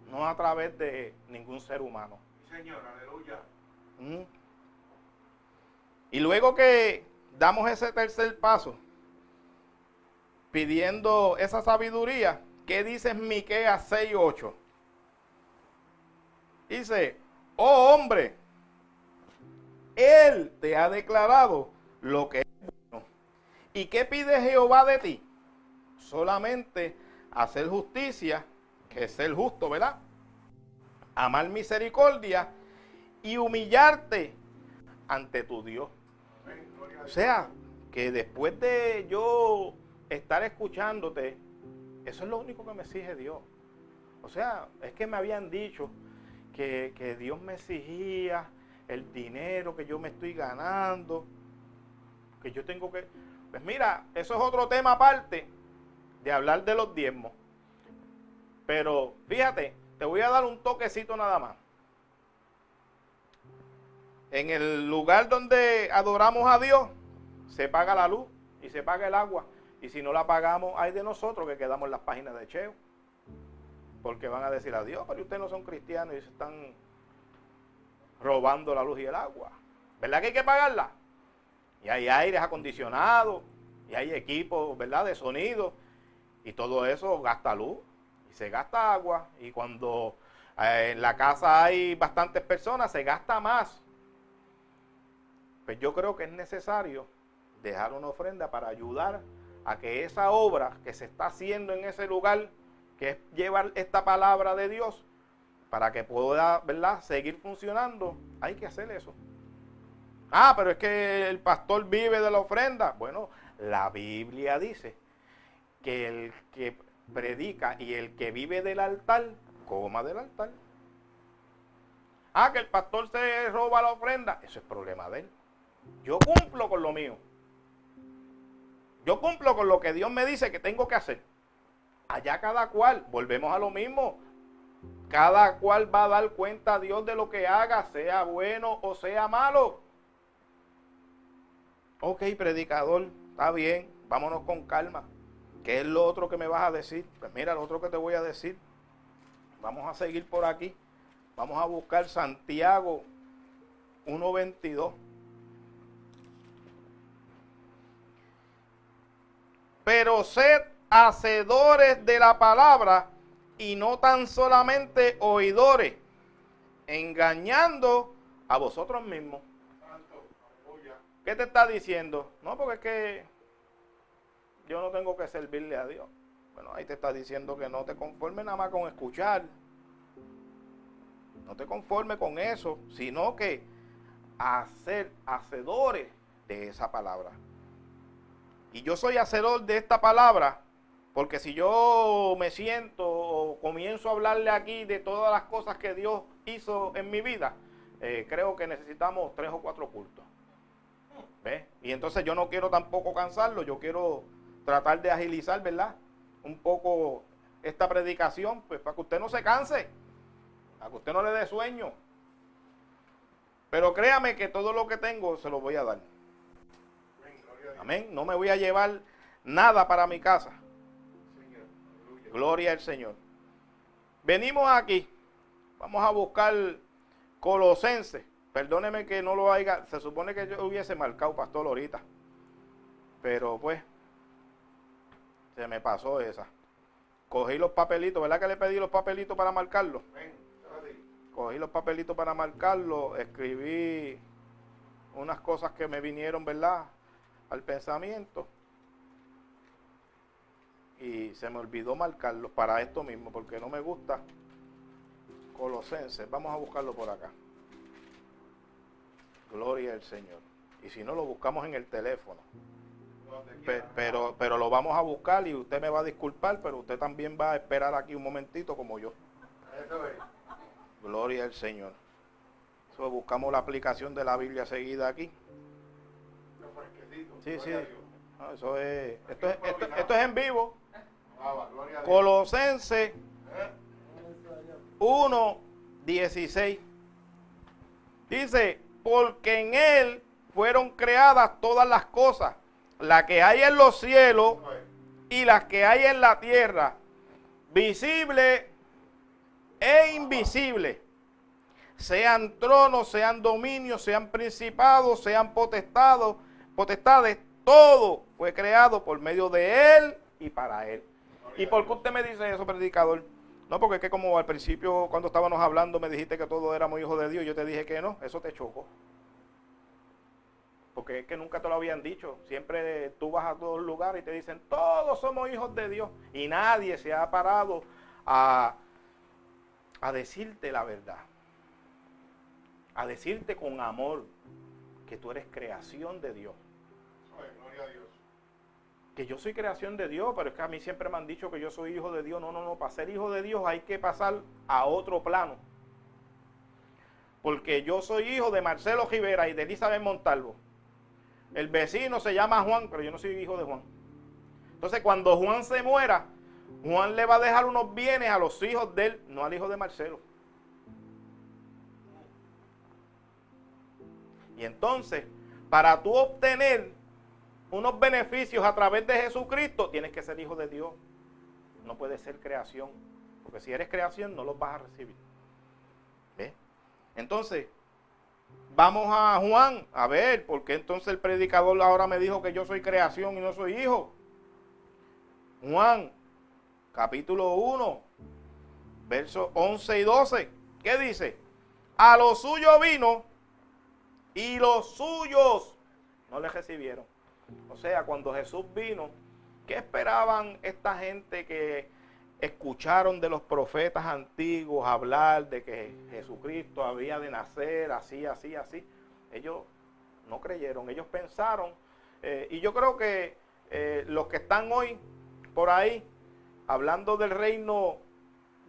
no a través de ningún ser humano. Señor, aleluya. Mm. Y luego que damos ese tercer paso, pidiendo esa sabiduría, ¿qué dice Miqueas 6:8? Dice, oh hombre, Él te ha declarado lo que es bueno. ¿Y qué pide Jehová de ti? Solamente hacer justicia, que es ser justo, ¿verdad? Amar misericordia y humillarte ante tu Dios. O sea, que después de yo estar escuchándote, eso es lo único que me exige Dios. O sea, es que me habían dicho, que, Dios me exigía el dinero que yo me estoy ganando, que yo tengo que... Pues mira, eso es otro tema aparte de hablar de los diezmos. Pero fíjate, te voy a dar un toquecito nada más. En el lugar donde adoramos a Dios, se paga la luz y se paga el agua. Y si no la pagamos, hay de nosotros que quedamos en las páginas de Cheo. Porque van a decir a Dios, pero ustedes no son cristianos y se están robando la luz y el agua. ¿Verdad que hay que pagarla? Y hay aires acondicionados, y hay equipos, ¿verdad?, de sonido, y todo eso gasta luz, y se gasta agua, y cuando eh, en la casa hay bastantes personas, se gasta más. Pues yo creo que es necesario dejar una ofrenda para ayudar a que esa obra que se está haciendo en ese lugar, que es llevar esta palabra de Dios, para que pueda, ¿verdad?, seguir funcionando, hay que hacer eso. Ah, pero es que el pastor vive de la ofrenda. Bueno, la Biblia dice que el que predica y el que vive del altar, coma del altar. Ah, que el pastor se roba la ofrenda, eso es problema de él. Yo cumplo con lo mío. Yo cumplo con lo que Dios me dice que tengo que hacer. Allá cada cual, volvemos a lo mismo. Cada cual va a dar cuenta a Dios de lo que haga, sea bueno o sea malo. Ok, predicador, está bien, vámonos con calma. ¿Qué es lo otro que me vas a decir? Pues mira, lo otro que te voy a decir. Vamos a seguir por aquí. Vamos a buscar Santiago 1.22. Pero sed hacedores de la palabra y no tan solamente oidores, engañando a vosotros mismos. ¿Qué te está diciendo? No, porque es que yo no tengo que servirle a Dios. Bueno, ahí te está diciendo que no te conformes nada más con escuchar. No te conformes con eso, sino que hacer hacedores de esa palabra. Y yo soy hacedor de esta palabra porque si yo me siento o comienzo a hablarle aquí de todas las cosas que Dios hizo en mi vida, eh, creo que necesitamos tres o cuatro cultos. ¿Ves? Y entonces yo no quiero tampoco cansarlo, yo quiero tratar de agilizar, ¿verdad? Un poco esta predicación, pues para que usted no se canse, para que usted no le dé sueño. Pero créame que todo lo que tengo se lo voy a dar. Amén. No me voy a llevar nada para mi casa. Gloria al Señor. Venimos aquí. Vamos a buscar Colosense. Perdóneme que no lo haya. Se supone que yo hubiese marcado pastor ahorita. Pero pues. Se me pasó esa. Cogí los papelitos. ¿Verdad que le pedí los papelitos para marcarlo? Cogí los papelitos para marcarlo. Escribí unas cosas que me vinieron, ¿verdad? Al pensamiento y se me olvidó marcarlo para esto mismo porque no me gusta Colosenses. Vamos a buscarlo por acá. Gloria al Señor. Y si no, lo buscamos en el teléfono. Pero, pero, lo vamos a buscar y usted me va a disculpar, pero usted también va a esperar aquí un momentito como yo. Gloria al Señor. Eso buscamos la aplicación de la Biblia seguida aquí. Sí, sí. eso es, esto, es, esto es en vivo. Colosense 1, 16. Dice, porque en Él fueron creadas todas las cosas, las que hay en los cielos y las que hay en la tierra, visible e invisible. Sean tronos, sean dominios, sean principados, sean potestados, potestades, todo fue creado por medio de Él y para Él. ¿Y por qué usted me dice eso, predicador? No, porque es que como al principio cuando estábamos hablando me dijiste que todos éramos hijos de Dios, yo te dije que no, eso te chocó. Porque es que nunca te lo habían dicho. Siempre tú vas a todos lugares y te dicen, todos somos hijos de Dios. Y nadie se ha parado a, a decirte la verdad. A decirte con amor que tú eres creación de Dios que yo soy creación de Dios, pero es que a mí siempre me han dicho que yo soy hijo de Dios. No, no, no, para ser hijo de Dios hay que pasar a otro plano. Porque yo soy hijo de Marcelo Rivera y de Elizabeth Montalvo. el vecino se llama Juan, pero yo no soy hijo de Juan. Entonces cuando Juan se muera, Juan le va a dejar unos bienes a los hijos de él, no al hijo de Marcelo. Y entonces, para tú obtener unos beneficios a través de Jesucristo, tienes que ser hijo de Dios. No puede ser creación. Porque si eres creación, no los vas a recibir. Entonces, vamos a Juan a ver, porque entonces el predicador ahora me dijo que yo soy creación y no soy hijo. Juan, capítulo 1, versos 11 y 12. ¿Qué dice? A lo suyo vino y los suyos no le recibieron. O sea, cuando Jesús vino, ¿qué esperaban esta gente que escucharon de los profetas antiguos hablar de que Jesucristo había de nacer así, así, así? Ellos no creyeron, ellos pensaron, eh, y yo creo que eh, los que están hoy por ahí hablando del reino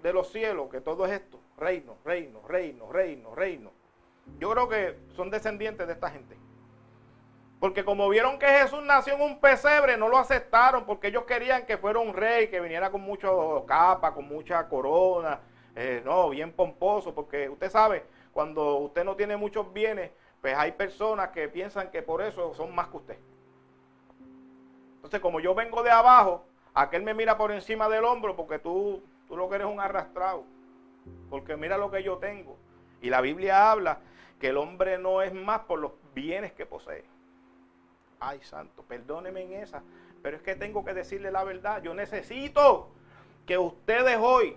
de los cielos, que todo es esto, reino, reino, reino, reino, reino. Yo creo que son descendientes de esta gente. Porque como vieron que Jesús nació en un pesebre, no lo aceptaron porque ellos querían que fuera un rey, que viniera con mucho capa, con mucha corona, eh, no, bien pomposo, porque usted sabe, cuando usted no tiene muchos bienes, pues hay personas que piensan que por eso son más que usted. Entonces, como yo vengo de abajo, aquel me mira por encima del hombro porque tú, tú lo que eres un arrastrado, porque mira lo que yo tengo. Y la Biblia habla que el hombre no es más por los bienes que posee. Ay, santo, perdóneme en esa, pero es que tengo que decirle la verdad. Yo necesito que ustedes hoy,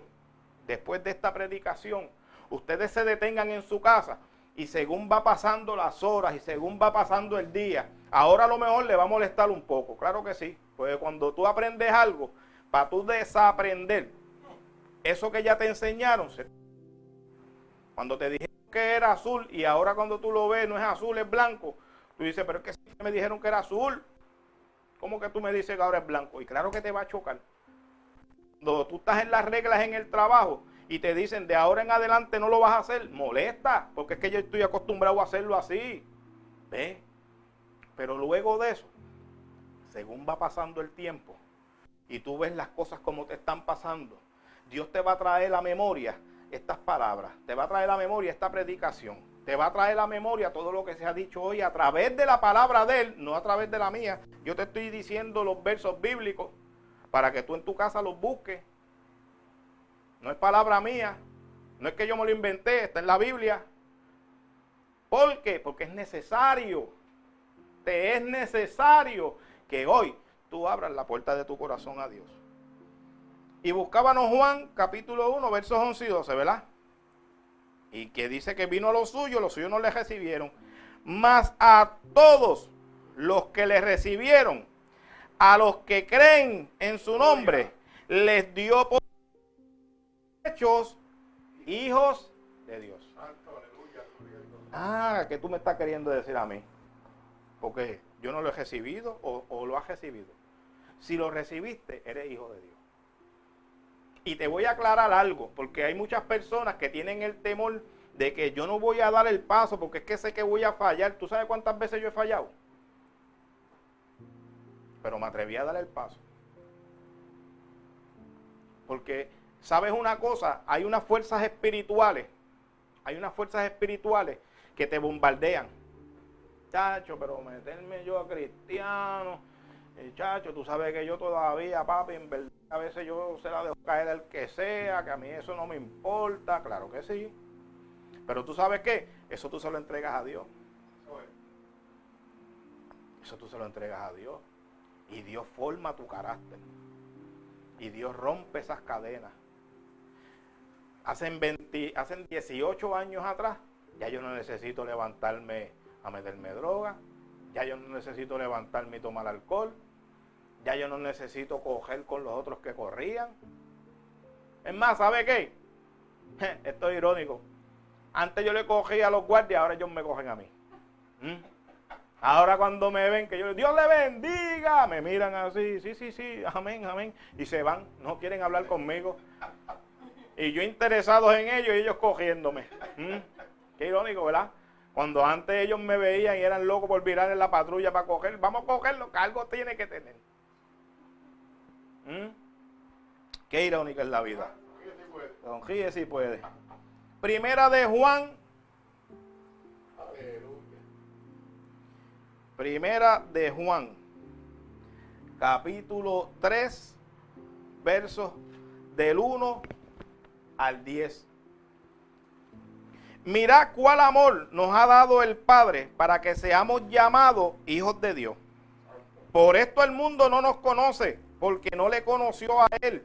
después de esta predicación, ustedes se detengan en su casa y según va pasando las horas y según va pasando el día, ahora a lo mejor le va a molestar un poco, claro que sí, porque cuando tú aprendes algo, para tú desaprender eso que ya te enseñaron, cuando te dijeron que era azul y ahora cuando tú lo ves no es azul, es blanco, Tú dices, pero es que siempre me dijeron que era azul. ¿Cómo que tú me dices que ahora es blanco? Y claro que te va a chocar. Cuando tú estás en las reglas en el trabajo y te dicen de ahora en adelante no lo vas a hacer, molesta, porque es que yo estoy acostumbrado a hacerlo así. ¿Ves? Pero luego de eso, según va pasando el tiempo y tú ves las cosas como te están pasando, Dios te va a traer la memoria estas palabras, te va a traer la memoria esta predicación te va a traer la memoria todo lo que se ha dicho hoy a través de la palabra de Él, no a través de la mía. Yo te estoy diciendo los versos bíblicos para que tú en tu casa los busques. No es palabra mía, no es que yo me lo inventé, está en la Biblia. ¿Por qué? Porque es necesario, te es necesario que hoy tú abras la puerta de tu corazón a Dios. Y buscábamos Juan capítulo 1, versos 11 y 12, ¿verdad? Y que dice que vino a los suyos, los suyos no le recibieron, mas a todos los que le recibieron, a los que creen en su nombre, les dio por hechos hijos de Dios. Ah, que tú me estás queriendo decir a mí. Porque yo no lo he recibido o, o lo has recibido. Si lo recibiste, eres hijo de Dios. Y te voy a aclarar algo, porque hay muchas personas que tienen el temor de que yo no voy a dar el paso porque es que sé que voy a fallar. ¿Tú sabes cuántas veces yo he fallado? Pero me atreví a dar el paso. Porque, ¿sabes una cosa? Hay unas fuerzas espirituales, hay unas fuerzas espirituales que te bombardean. Chacho, pero meterme yo a cristiano Chacho, tú sabes que yo todavía, papi, en verdad, a veces yo se la dejo caer al que sea, que a mí eso no me importa, claro que sí. Pero tú sabes qué, eso tú se lo entregas a Dios. Eso tú se lo entregas a Dios. Y Dios forma tu carácter. Y Dios rompe esas cadenas. Hacen, 20, hacen 18 años atrás, ya yo no necesito levantarme a meterme droga. Ya yo no necesito levantarme y tomar alcohol. Ya yo no necesito coger con los otros que corrían. Es más, ¿sabe qué? Esto es irónico. Antes yo le cogía a los guardias, ahora ellos me cogen a mí. ¿Mm? Ahora cuando me ven que yo Dios le bendiga, me miran así, sí, sí, sí, amén, amén, y se van, no quieren hablar conmigo. Y yo interesado en ellos y ellos cogiéndome. ¿Mm? Qué irónico, ¿verdad? Cuando antes ellos me veían y eran locos por virar en la patrulla para coger, vamos a cogerlo, que algo tiene que tener. ¿Mm? Qué irónica es la vida. Don Gíe si puede. Primera de Juan. Primera de Juan. Capítulo 3, versos del 1 al 10. Mira cuál amor nos ha dado el Padre para que seamos llamados hijos de Dios. Por esto el mundo no nos conoce, porque no le conoció a Él.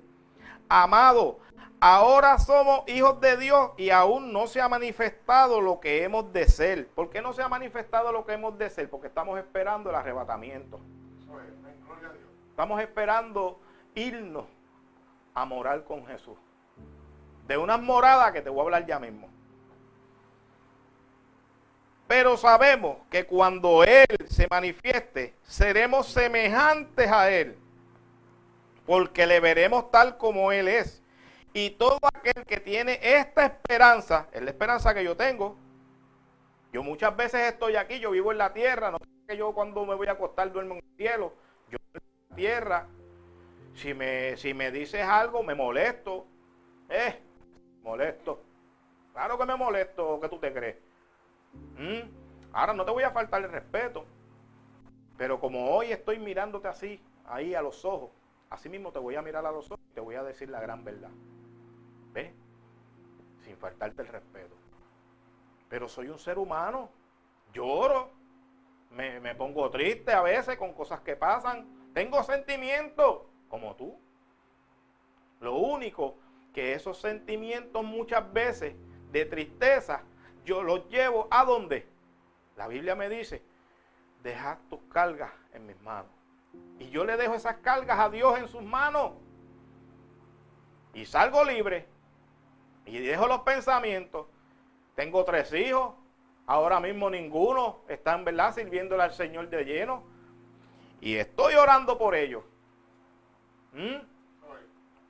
Amado, ahora somos hijos de Dios y aún no se ha manifestado lo que hemos de ser. ¿Por qué no se ha manifestado lo que hemos de ser? Porque estamos esperando el arrebatamiento. Estamos esperando irnos a morar con Jesús. De unas moradas que te voy a hablar ya mismo. Pero sabemos que cuando Él se manifieste, seremos semejantes a Él, porque le veremos tal como Él es. Y todo aquel que tiene esta esperanza, es la esperanza que yo tengo. Yo muchas veces estoy aquí, yo vivo en la tierra, no sé que yo cuando me voy a acostar duermo en el cielo. Yo en la tierra, si me, si me dices algo, me molesto. Eh, molesto. Claro que me molesto, que tú te crees. ¿Mm? Ahora no te voy a faltar el respeto, pero como hoy estoy mirándote así, ahí a los ojos, así mismo te voy a mirar a los ojos y te voy a decir la gran verdad. ¿Ves? Sin faltarte el respeto. Pero soy un ser humano, lloro, me, me pongo triste a veces con cosas que pasan, tengo sentimientos como tú. Lo único que esos sentimientos muchas veces de tristeza yo los llevo a dónde? La Biblia me dice, deja tus cargas en mis manos. Y yo le dejo esas cargas a Dios en sus manos. Y salgo libre. Y dejo los pensamientos. Tengo tres hijos. Ahora mismo ninguno está en verdad sirviéndole al Señor de lleno. Y estoy orando por ellos. ¿Mm?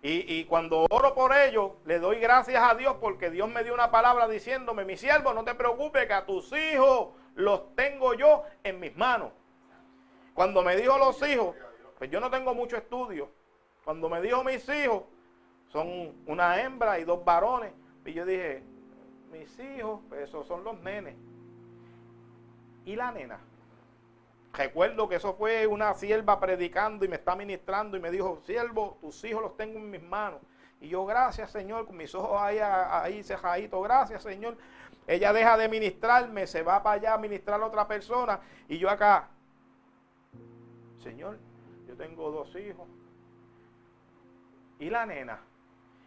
Y, cuando oro por ellos, le doy gracias a Dios porque Dios me dio una palabra diciéndome, mi siervo, no te preocupes que a tus hijos los tengo yo en mis manos. Cuando me dijo los hijos, pues yo no tengo mucho estudio. Cuando me dijo mis hijos, son una hembra y dos varones. Y yo dije, mis hijos, pues esos son los nenes. ¿Y la nena? Recuerdo que eso fue una sierva predicando y me está ministrando y me dijo, siervo, tus hijos los tengo en mis manos. Y yo, gracias Señor, con mis ojos ahí, ahí cejaditos, gracias Señor. Ella deja de ministrarme, se va para allá a ministrar a otra persona y yo acá, Señor, yo tengo dos hijos. Y la nena.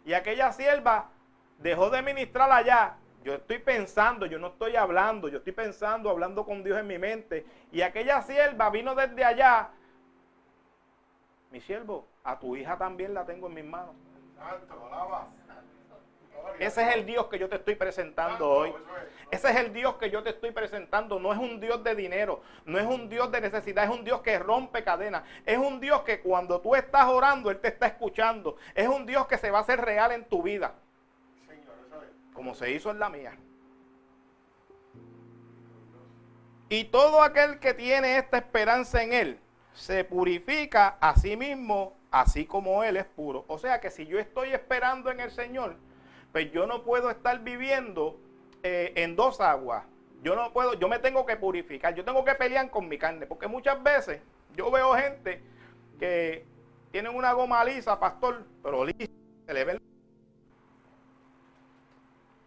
Y aquella sierva dejó de ministrar allá yo estoy pensando, yo no estoy hablando, yo estoy pensando, hablando con Dios en mi mente. Y aquella sierva vino desde allá. Mi siervo, a tu hija también la tengo en mis manos. Ese es el Dios que yo te estoy presentando hoy. Ese es el Dios que yo te estoy presentando. No es un Dios de dinero, no es un Dios de necesidad, es un Dios que rompe cadenas. Es un Dios que cuando tú estás orando, Él te está escuchando. Es un Dios que se va a hacer real en tu vida como se hizo en la mía. Y todo aquel que tiene esta esperanza en Él se purifica a sí mismo, así como Él es puro. O sea que si yo estoy esperando en el Señor, pues yo no puedo estar viviendo eh, en dos aguas. Yo no puedo, yo me tengo que purificar, yo tengo que pelear con mi carne, porque muchas veces yo veo gente que tienen una goma lisa, pastor, pero lisa, se le ve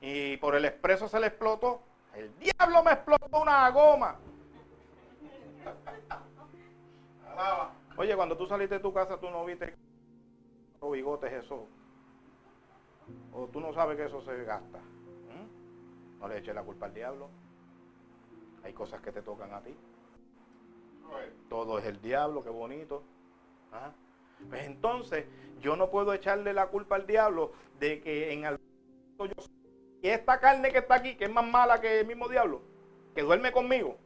y por el expreso se le explotó. El diablo me explotó una goma. <laughs> Oye, cuando tú saliste de tu casa, tú no viste los bigotes eso. O tú no sabes que eso se gasta. ¿Mm? No le eches la culpa al diablo. Hay cosas que te tocan a ti. Todo es el diablo, qué bonito. ¿Ah? Pues entonces, yo no puedo echarle la culpa al diablo de que en algún yo y esta carne que está aquí, que es más mala que el mismo diablo, que duerme conmigo,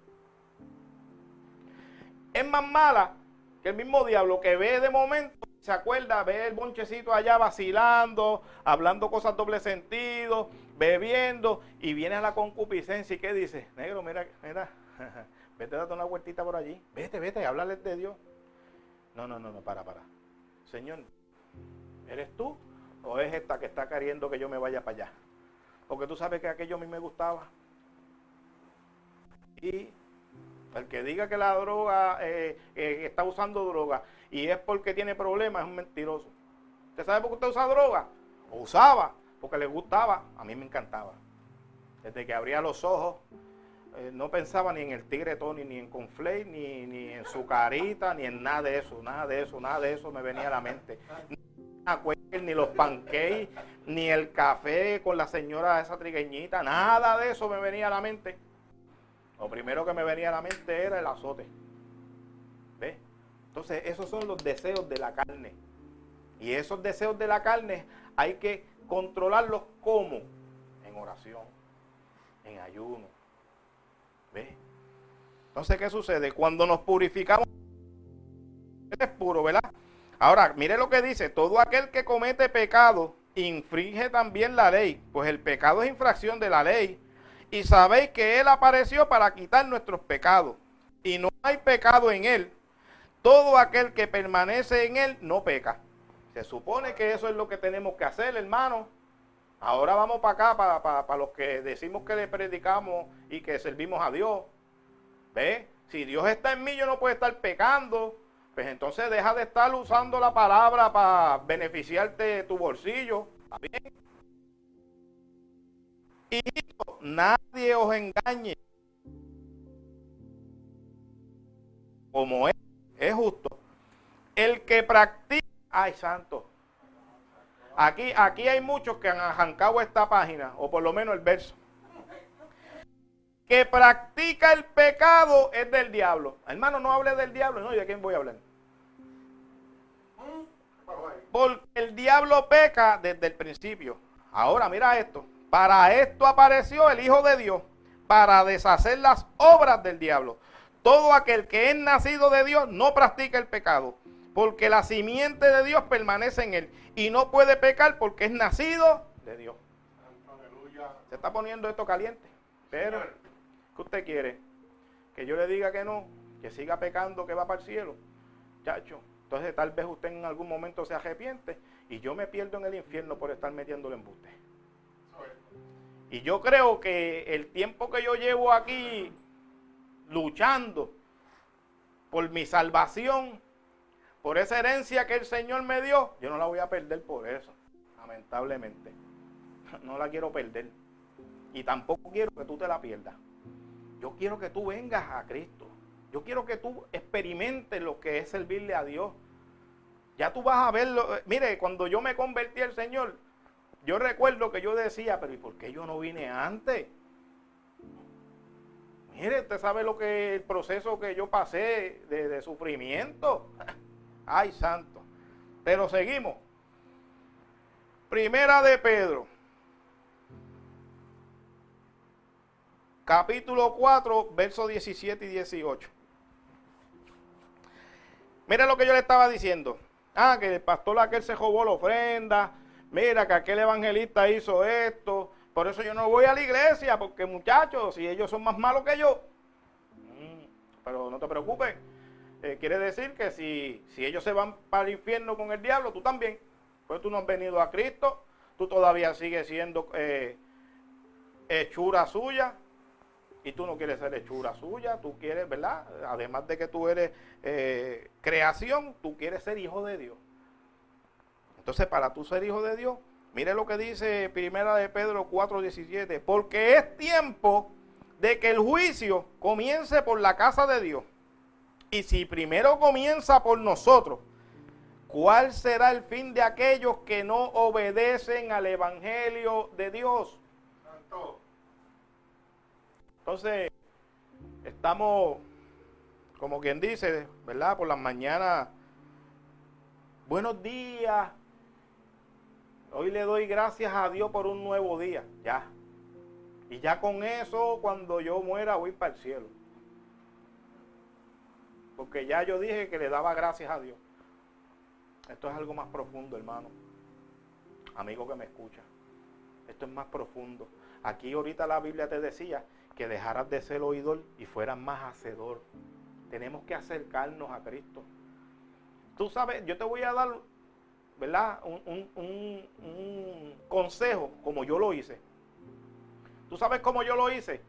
es más mala que el mismo diablo que ve de momento se acuerda, ve el bonchecito allá vacilando, hablando cosas doble sentido, bebiendo, y viene a la concupiscencia y ¿qué dice? Negro, mira, mira, <laughs> vete a darte una vueltita por allí, vete, vete, háblale de Dios. No, no, no, no, para, para. Señor, ¿eres tú o es esta que está queriendo que yo me vaya para allá? Porque tú sabes que aquello a mí me gustaba. Y el que diga que la droga, eh, eh, está usando droga y es porque tiene problemas, es un mentiroso. ¿Usted sabe por qué usted usa droga? Usaba, porque le gustaba, a mí me encantaba. Desde que abría los ojos, eh, no pensaba ni en el tigre Tony, ni en Conflay, ni, ni en su carita, ni en nada de eso, nada de eso, nada de eso me venía a la mente. Ni los pancakes, ni el café con la señora esa trigueñita, nada de eso me venía a la mente. Lo primero que me venía a la mente era el azote. Entonces, esos son los deseos de la carne. Y esos deseos de la carne hay que controlarlos como? En oración, en ayuno. ¿Ves? Entonces, ¿qué sucede? Cuando nos purificamos, es puro, ¿verdad? Ahora, mire lo que dice, todo aquel que comete pecado infringe también la ley, pues el pecado es infracción de la ley y sabéis que Él apareció para quitar nuestros pecados. Y no hay pecado en Él. Todo aquel que permanece en Él no peca. Se supone que eso es lo que tenemos que hacer, hermano. Ahora vamos para acá, para, los que decimos que le predicamos y que servimos a Dios. ¿Ve? Si Dios está en mí, yo no puedo estar pecando. Pues entonces deja de estar usando la palabra para beneficiarte de tu bolsillo. ¿Está bien? nadie os engañe. Como es, es justo. El que practica, ay santo. Aquí, aquí hay muchos que han arrancado esta página, o por lo menos el verso. Que practica el pecado es del diablo. Hermano, no hable del diablo, no, ¿y de quién voy a hablar? Porque el diablo peca desde el principio. Ahora, mira esto. Para esto apareció el Hijo de Dios, para deshacer las obras del diablo. Todo aquel que es nacido de Dios no practica el pecado, porque la simiente de Dios permanece en él y no puede pecar porque es nacido de Dios. Se está poniendo esto caliente. Pero, ¿qué usted quiere? Que yo le diga que no, que siga pecando, que va para el cielo. Chacho, entonces tal vez usted en algún momento se arrepiente y yo me pierdo en el infierno por estar metiéndole embuste. Y yo creo que el tiempo que yo llevo aquí luchando por mi salvación, por esa herencia que el Señor me dio, yo no la voy a perder por eso, lamentablemente. No la quiero perder. Y tampoco quiero que tú te la pierdas. Yo quiero que tú vengas a Cristo. Yo quiero que tú experimentes lo que es servirle a Dios. Ya tú vas a verlo. Mire, cuando yo me convertí al Señor, yo recuerdo que yo decía, pero ¿y por qué yo no vine antes? Mire, usted sabe lo que el proceso que yo pasé de, sufrimiento. <laughs> Ay, santo. Pero seguimos. Primera de Pedro. Capítulo 4, versos 17 y 18. Mire lo que yo le estaba diciendo. Ah, que el pastor aquel se robó la ofrenda, mira que aquel evangelista hizo esto, por eso yo no voy a la iglesia, porque muchachos, si ellos son más malos que yo, mm, pero no te preocupes, eh, quiere decir que si, si ellos se van para el infierno con el diablo, tú también, pues tú no has venido a Cristo, tú todavía sigues siendo eh, hechura suya, y tú no quieres ser hechura suya, tú quieres, ¿verdad? Además de que tú eres eh, creación, tú quieres ser hijo de Dios. Entonces, para tú ser hijo de Dios, mire lo que dice Primera de Pedro 4:17, porque es tiempo de que el juicio comience por la casa de Dios. Y si primero comienza por nosotros, ¿cuál será el fin de aquellos que no obedecen al Evangelio de Dios? Entonces, estamos, como quien dice, ¿verdad? Por las mañanas, buenos días, Hoy le doy gracias a Dios por un nuevo día, ya. Y ya con eso, cuando yo muera, voy para el cielo. Porque ya yo dije que le daba gracias a Dios. Esto es algo más profundo, hermano. Amigo que me escucha. Esto es más profundo. Aquí ahorita la Biblia te decía que dejaras de ser oidor y fueras más hacedor. Tenemos que acercarnos a Cristo. Tú sabes, yo te voy a dar, ¿verdad? Un, un consejo como yo lo hice. ¿Tú sabes cómo yo lo hice?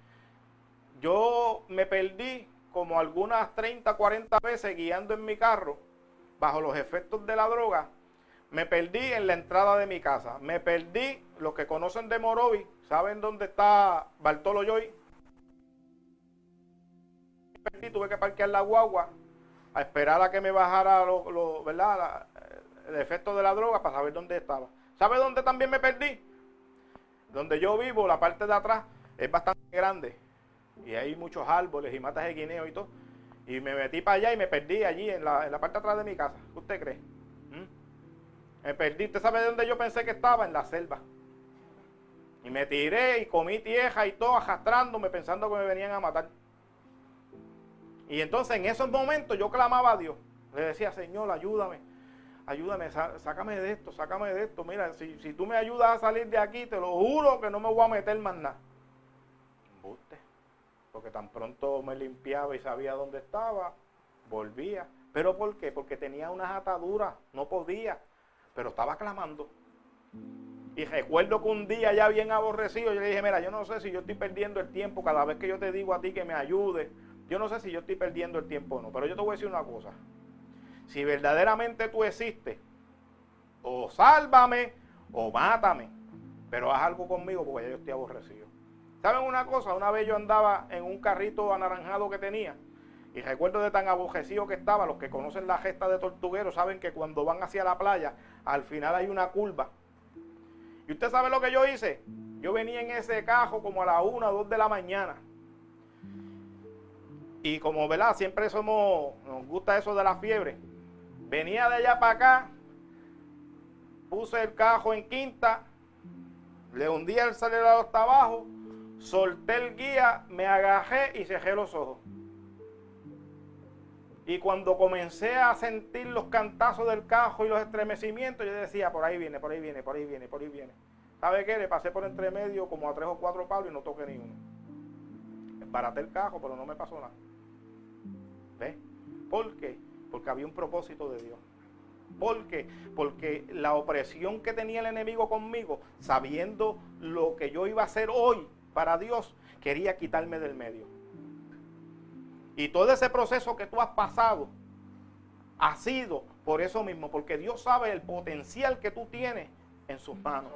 Yo me perdí como algunas 30, 40 veces guiando en mi carro bajo los efectos de la droga. Me perdí en la entrada de mi casa. Me perdí, los que conocen de Morovi, ¿saben dónde está Bartolo Joy? Me perdí, tuve que parquear la guagua a esperar a que me bajara lo, ¿verdad? El efecto de la droga para saber dónde estaba. ¿Sabe dónde también me perdí? Donde yo vivo, la parte de atrás es bastante grande y hay muchos árboles y matas de guineo y todo. Y me metí para allá y me perdí allí en la, parte de atrás de mi casa. ¿Qué usted cree? ¿Mm? Me perdí. ¿Usted sabe dónde yo pensé que estaba? En la selva. Y me tiré y comí tierra y todo, arrastrándome, pensando que me venían a matar. Y entonces en esos momentos yo clamaba a Dios. Le decía, Señor, ayúdame, ayúdame, sácame de esto, sácame de esto. Mira, si, si tú me ayudas a salir de aquí, te lo juro que no me voy a meter más nada porque tan pronto me limpiaba y sabía dónde estaba, volvía. ¿Pero por qué? Porque tenía unas ataduras, no podía, pero estaba clamando. Y recuerdo que un día ya bien aborrecido, yo le dije, mira, yo no sé si yo estoy perdiendo el tiempo cada vez que yo te digo a ti que me ayude. Yo no sé si yo estoy perdiendo el tiempo o no, pero yo te voy a decir una cosa. Si verdaderamente tú existes, o sálvame o mátame, pero haz algo conmigo porque ya yo estoy aborrecido. ¿Saben una cosa? Una vez yo andaba en un carrito anaranjado que tenía y recuerdo de tan abojecido que estaba, los que conocen la gesta de tortuguero saben que cuando van hacia la playa, al final hay una curva. ¿Y usted sabe lo que yo hice? Yo venía en ese cajo como a las 1 o 2 de la mañana. Y como, ¿verdad? Siempre somos, nos gusta eso de la fiebre. Venía de allá para acá, puse el cajo en quinta, le hundí el acelerador hasta abajo solté el guía, me agajé y cerré los ojos. Y cuando comencé a sentir los cantazos del cajo y los estremecimientos, yo decía, por ahí viene, por ahí viene, por ahí viene, por ahí viene. ¿Sabe qué? Le pasé por entre medio como a tres o cuatro palos y no toqué ni uno. Baraté el cajo, pero no me pasó nada. ¿Ves? ¿Por qué? Porque había un propósito de Dios. ¿Por qué? Porque la opresión que tenía el enemigo conmigo, sabiendo lo que yo iba a hacer hoy, para Dios, quería quitarme del medio. Y todo ese proceso que tú has pasado ha sido por eso mismo, porque Dios sabe el potencial que tú tienes en sus manos.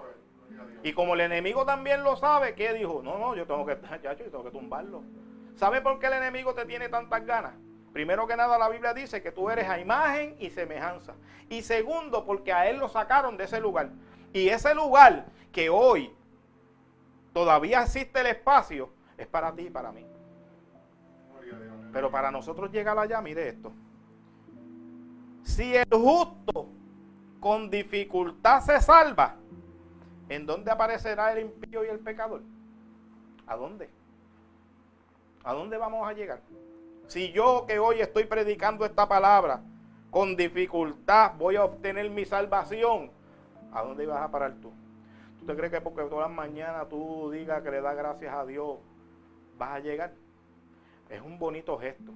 Y como el enemigo también lo sabe, ¿qué dijo? No, no, yo tengo que, <laughs> ya, yo tengo que tumbarlo. ¿Sabe por qué el enemigo te tiene tantas ganas? Primero que nada, la Biblia dice que tú eres a imagen y semejanza. Y segundo, porque a él lo sacaron de ese lugar. Y ese lugar que hoy todavía existe el espacio, es para ti y para mí. Pero para nosotros llegar allá, mire esto. Si el justo con dificultad se salva, ¿en dónde aparecerá el impío y el pecador? ¿A dónde? ¿A dónde vamos a llegar? Si yo que hoy estoy predicando esta palabra, con dificultad voy a obtener mi salvación, ¿a dónde vas a parar tú? ¿Usted cree que porque todas las mañanas tú digas que le das gracias a Dios, vas a llegar? Es un bonito gesto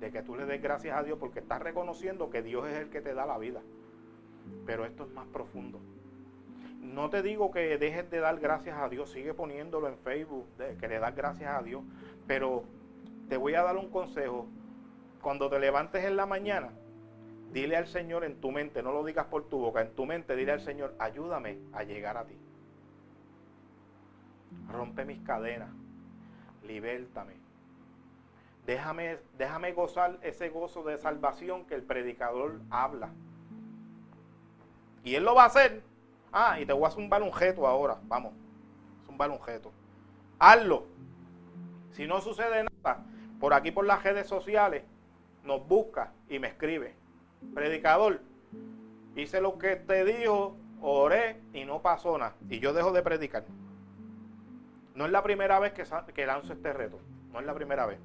de que tú le des gracias a Dios porque estás reconociendo que Dios es el que te da la vida. Pero esto es más profundo. No te digo que dejes de dar gracias a Dios, sigue poniéndolo en Facebook, de que le das gracias a Dios, pero te voy a dar un consejo. Cuando te levantes en la mañana, Dile al Señor en tu mente, no lo digas por tu boca, en tu mente dile al Señor, ayúdame a llegar a ti. Rompe mis cadenas, libértame. Déjame, déjame gozar ese gozo de salvación que el predicador habla. Y él lo va a hacer. Ah, y te voy a zumbar un jeto ahora. Vamos, zumbar un jeto. Hazlo. Si no sucede nada, por aquí por las redes sociales, nos busca y me escribe predicador, hice lo que te dijo, oré y no pasó nada. Y yo dejo de predicar. No es la primera vez que, que lanzo este reto. No es la primera vez.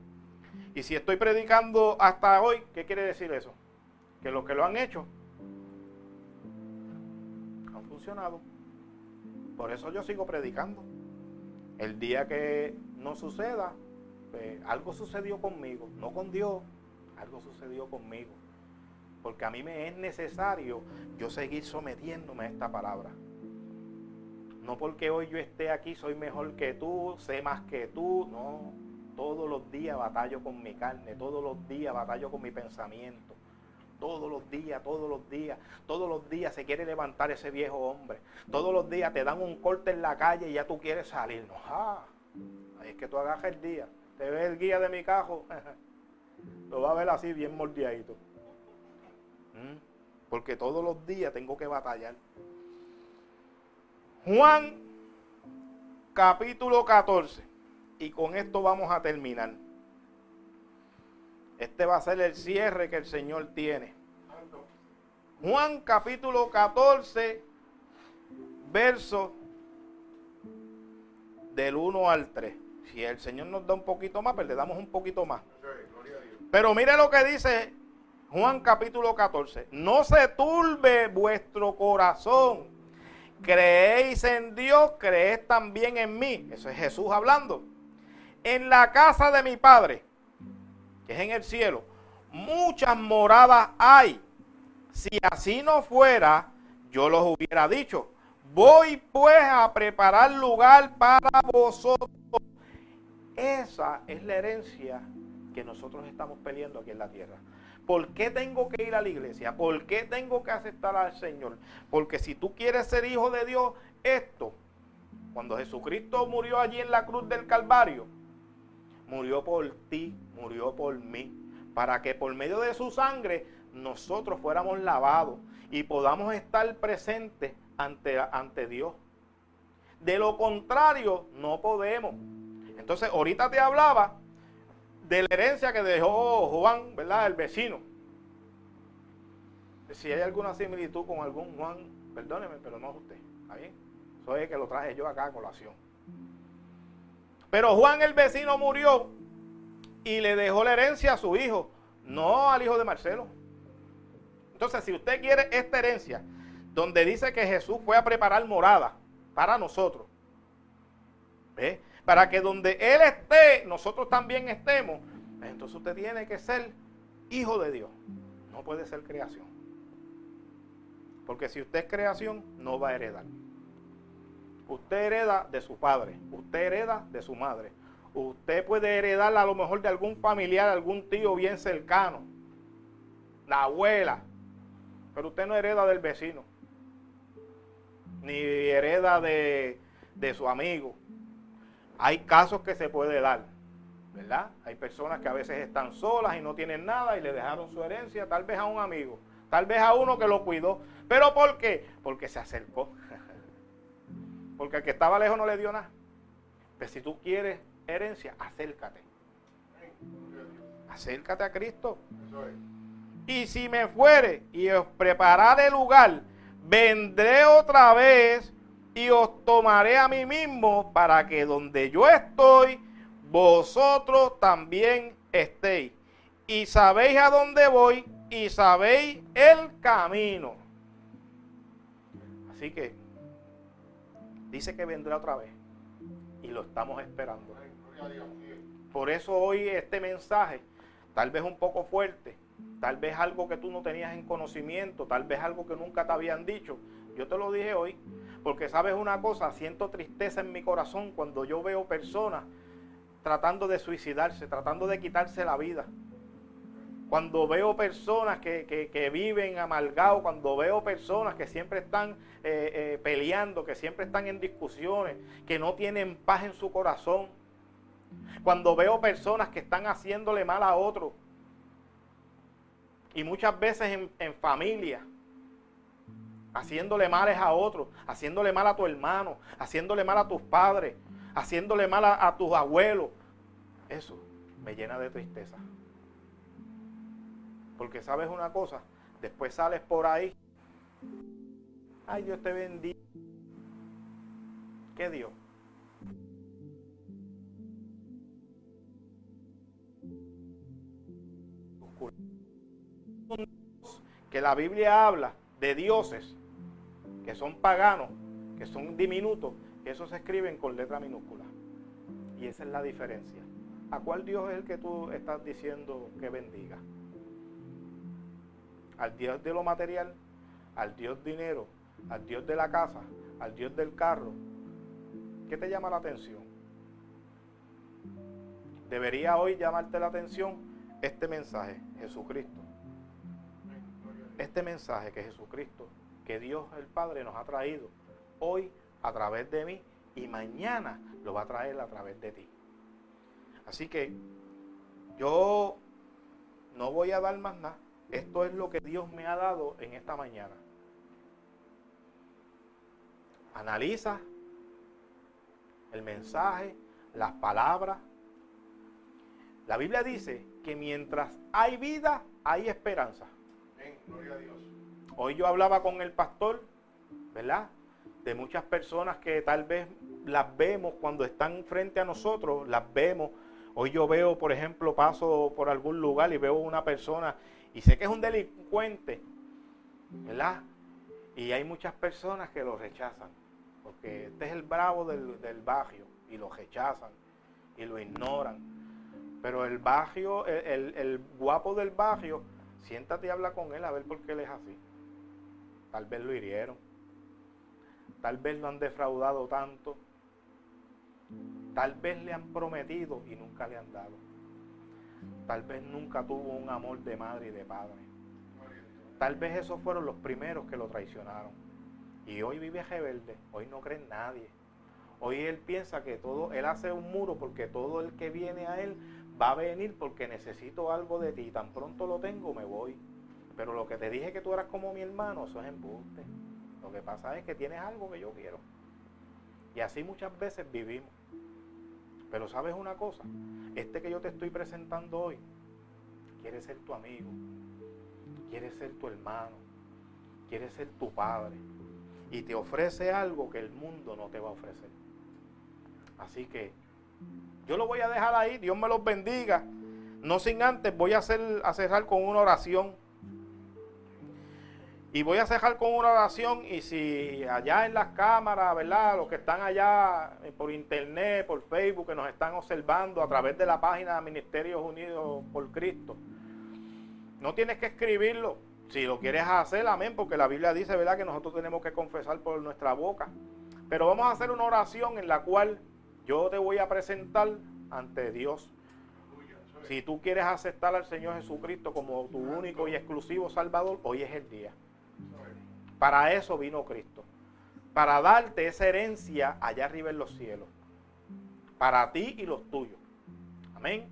Y si estoy predicando hasta hoy, ¿qué quiere decir eso? Que los que lo han hecho funcionado. Por eso yo sigo predicando. El día que no suceda, algo sucedió conmigo, no con Dios, algo sucedió conmigo. Porque a mí me es necesario yo seguir sometiéndome a esta palabra. No porque hoy yo esté aquí soy mejor que tú, sé más que tú, no. Todos los días batallo con mi carne, todos los días batallo con mi pensamiento. Todos los días, todos los días, todos los días se quiere levantar ese viejo hombre. Todos los días te dan un corte en la calle y ya tú quieres salir. No, es que tú agajas el día. Te ves el guía de mi cajo, <laughs> lo va a ver así bien mordiadito. ¿Mm? Porque todos los días tengo que batallar. Juan capítulo 14. Y con esto vamos a terminar. Este va a ser el cierre que el Señor tiene. Juan capítulo 14, verso del 1 al 3. Si el Señor nos da un poquito más, pues le damos un poquito más. Pero mire lo que dice Juan capítulo 14. No se turbe vuestro corazón. Creéis en Dios, creéis también en mí. Eso es Jesús hablando. En la casa de mi Padre que es en el cielo, muchas moradas hay. Si así no fuera, yo los hubiera dicho. Voy pues a preparar lugar para vosotros. Esa es la herencia que nosotros estamos peleando aquí en la tierra. ¿Por qué tengo que ir a la iglesia? ¿Por qué tengo que aceptar al Señor? Porque si tú quieres ser hijo de Dios, esto, cuando Jesucristo murió allí en la cruz del Calvario, murió por ti, murió por mí, para que por medio de su sangre nosotros fuéramos lavados y podamos estar presentes ante, ante Dios. De lo contrario, no podemos. Entonces, ahorita te hablaba de la herencia que dejó Juan, ¿verdad? El vecino. Si hay alguna similitud con algún Juan, perdóneme, pero no es usted. ¿Está bien? Eso que lo traje yo acá a colación. Pero Juan el vecino murió y le dejó la herencia a su hijo, no al hijo de Marcelo. Entonces, si usted quiere esta herencia, donde dice que Jesús fue a preparar morada para nosotros, ¿ve? Para que donde Él esté, nosotros también estemos, entonces usted tiene que ser hijo de Dios, no puede ser creación. Porque si usted es creación, no va a heredar. Usted hereda de su padre, usted hereda de su madre, Usted puede heredar a lo mejor de algún familiar, algún tío bien cercano, la abuela, pero usted no hereda del vecino, ni hereda de, de su amigo. Hay casos que se puede dar, ¿verdad? Hay personas que a veces están solas y no tienen nada y le dejaron su herencia, tal vez a un amigo, tal vez a uno que lo cuidó. ¿Pero por qué? Porque se acercó. <laughs> Porque el que estaba lejos no le dio nada. Pero pues si tú quieres herencia, acércate. Acércate a Cristo. Y si me fuere y os prepararé lugar, vendré otra vez y os tomaré a mí mismo para que donde yo estoy, vosotros también estéis. Y sabéis a dónde voy y sabéis el camino. Así que dice que vendrá otra vez y lo estamos esperando. Por eso hoy este mensaje, tal vez un poco fuerte, tal vez algo que tú no tenías en conocimiento, tal vez algo que nunca te habían dicho, yo te lo dije hoy, porque sabes una cosa, siento tristeza en mi corazón cuando yo veo personas tratando de suicidarse, tratando de quitarse la vida. Cuando veo personas que, viven amargados, cuando veo personas que siempre están eh, eh, peleando, que siempre están en discusiones, que no tienen paz en su corazón, cuando veo personas que están haciéndole mal a otro, y muchas veces en, familia, haciéndole males a otros, haciéndole mal a tu hermano, haciéndole mal a tus padres, haciéndole mal a, tus abuelos, eso me llena de tristeza. Porque sabes una cosa, después sales por ahí, ay Dios te bendiga. ¿Qué Dios? que la Biblia habla de dioses, que son paganos, que son diminutos, esos se escriben con letra minúscula. Y esa es la diferencia. ¿A cuál Dios es el que tú estás diciendo que bendiga? ¿Al Dios de lo material? ¿Al Dios dinero? ¿Al Dios de la casa? ¿Al Dios del carro? ¿Qué te llama la atención? Debería hoy llamarte la atención este mensaje, Jesucristo. Este mensaje que Jesucristo, que Dios el Padre nos ha traído hoy a través de mí y mañana lo va a traer a través de ti. Así que yo no voy a dar más nada. Esto es lo que Dios me ha dado en esta mañana. Analiza el mensaje, las palabras. La Biblia dice que mientras hay vida, hay esperanza. Hoy yo hablaba con el pastor, ¿verdad? De muchas personas que tal vez las vemos cuando están frente a nosotros, las vemos. Hoy yo veo, por ejemplo, paso por algún lugar y veo una persona y sé que es un delincuente, ¿verdad? Y hay muchas personas que lo rechazan, porque este es el bravo del, barrio y lo rechazan y lo ignoran. Pero el barrio, el, el guapo del barrio, siéntate y habla con él a ver por qué él es así. Tal vez lo hirieron. Tal vez lo han defraudado tanto. Tal vez le han prometido y nunca le han dado. Tal vez nunca tuvo un amor de madre y de padre. Tal vez esos fueron los primeros que lo traicionaron. Y hoy vive rebelde, hoy no cree nadie. Hoy él piensa que todo, él hace un muro porque todo el que viene a él va a venir porque necesito algo de ti. Tan pronto lo tengo, me voy. Pero lo que te dije que tú eras como mi hermano, eso es embuste. Lo que pasa es que tienes algo que yo quiero. Y así muchas veces vivimos. Pero sabes una cosa, este que yo te estoy presentando hoy quiere ser tu amigo, quiere ser tu hermano, quiere ser tu padre y te ofrece algo que el mundo no te va a ofrecer. Así que yo lo voy a dejar ahí, Dios me los bendiga. No sin antes voy a, hacer, a cerrar con una oración. Y voy a cerrar con una oración y si allá en las cámaras, ¿verdad? Los que están allá eh, por internet, por Facebook, que nos están observando a través de la página de Ministerios Unidos por Cristo, no tienes que escribirlo. Si lo quieres hacer, amén, porque la Biblia dice, ¿verdad? Que nosotros tenemos que confesar por nuestra boca. Pero vamos a hacer una oración en la cual yo te voy a presentar ante Dios. Si tú quieres aceptar al Señor Jesucristo como tu único y exclusivo Salvador, hoy es el día. Para eso vino Cristo. Para darte esa herencia allá arriba en los cielos. Para ti y los tuyos. Amén.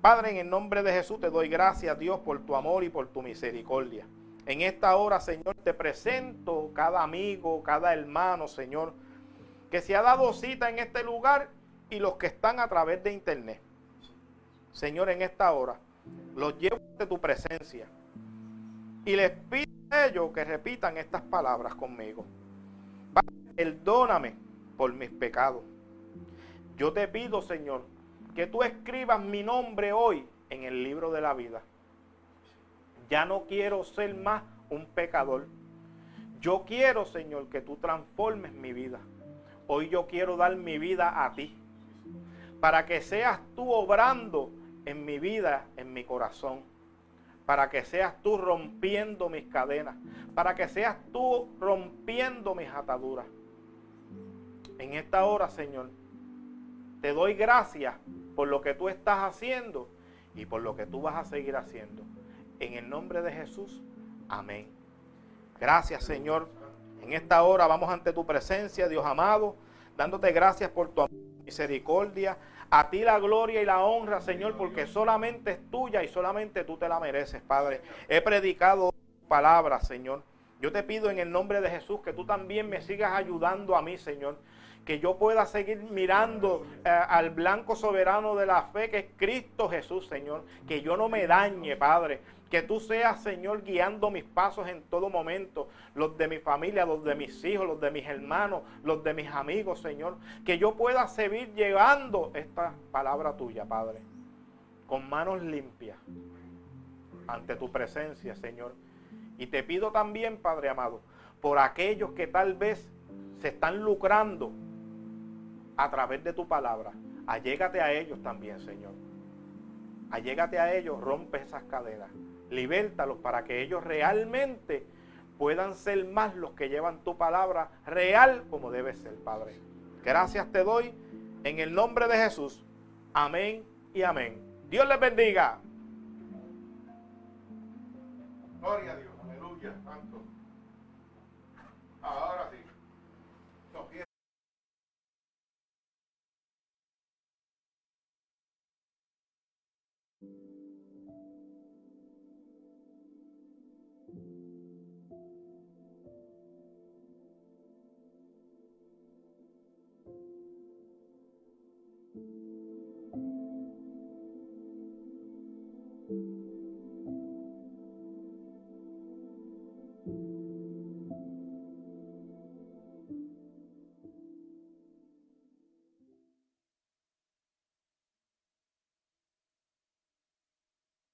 Padre, en el nombre de Jesús te doy gracias, Dios, por tu amor y por tu misericordia. En esta hora, Señor, te presento cada amigo, cada hermano, Señor, que se ha dado cita en este lugar y los que están a través de internet. Señor, en esta hora, los llevo de tu presencia y les pido ellos que repitan estas palabras conmigo. perdóname por mis pecados. Yo te pido, Señor, que tú escribas mi nombre hoy en el libro de la vida. Ya no quiero ser más un pecador. Yo quiero, Señor, que tú transformes mi vida. Hoy yo quiero dar mi vida a ti. Para que seas tú obrando en mi vida, en mi corazón para que seas tú rompiendo mis cadenas, para que seas tú rompiendo mis ataduras. En esta hora, Señor, te doy gracias por lo que tú estás haciendo y por lo que tú vas a seguir haciendo. En el nombre de Jesús, amén. Gracias, Señor. En esta hora vamos ante tu presencia, Dios amado, dándote gracias por tu misericordia. A ti la gloria y la honra, Señor, porque solamente es tuya y solamente tú te la mereces, Padre. He predicado palabras, Señor. Yo te pido en el nombre de Jesús que tú también me sigas ayudando a mí, Señor. Que yo pueda seguir mirando eh, al blanco soberano de la fe que es Cristo Jesús, Señor. Que yo no me dañe, Padre. Que tú seas, Señor, guiando mis pasos en todo momento. Los de mi familia, los de mis hijos, los de mis hermanos, los de mis amigos, Señor. Que yo pueda seguir llevando esta palabra tuya, Padre. Con manos limpias. Ante tu presencia, Señor. Y te pido también, Padre amado, por aquellos que tal vez se están lucrando a través de tu palabra. Allégate a ellos también, Señor. Allégate a ellos, rompe esas cadenas. Libértalos para que ellos realmente puedan ser más los que llevan tu palabra real como debe ser, Padre. Gracias te doy en el nombre de Jesús. Amén y amén. Dios les bendiga. Gloria a Dios, aleluya, santo. Ahora sí.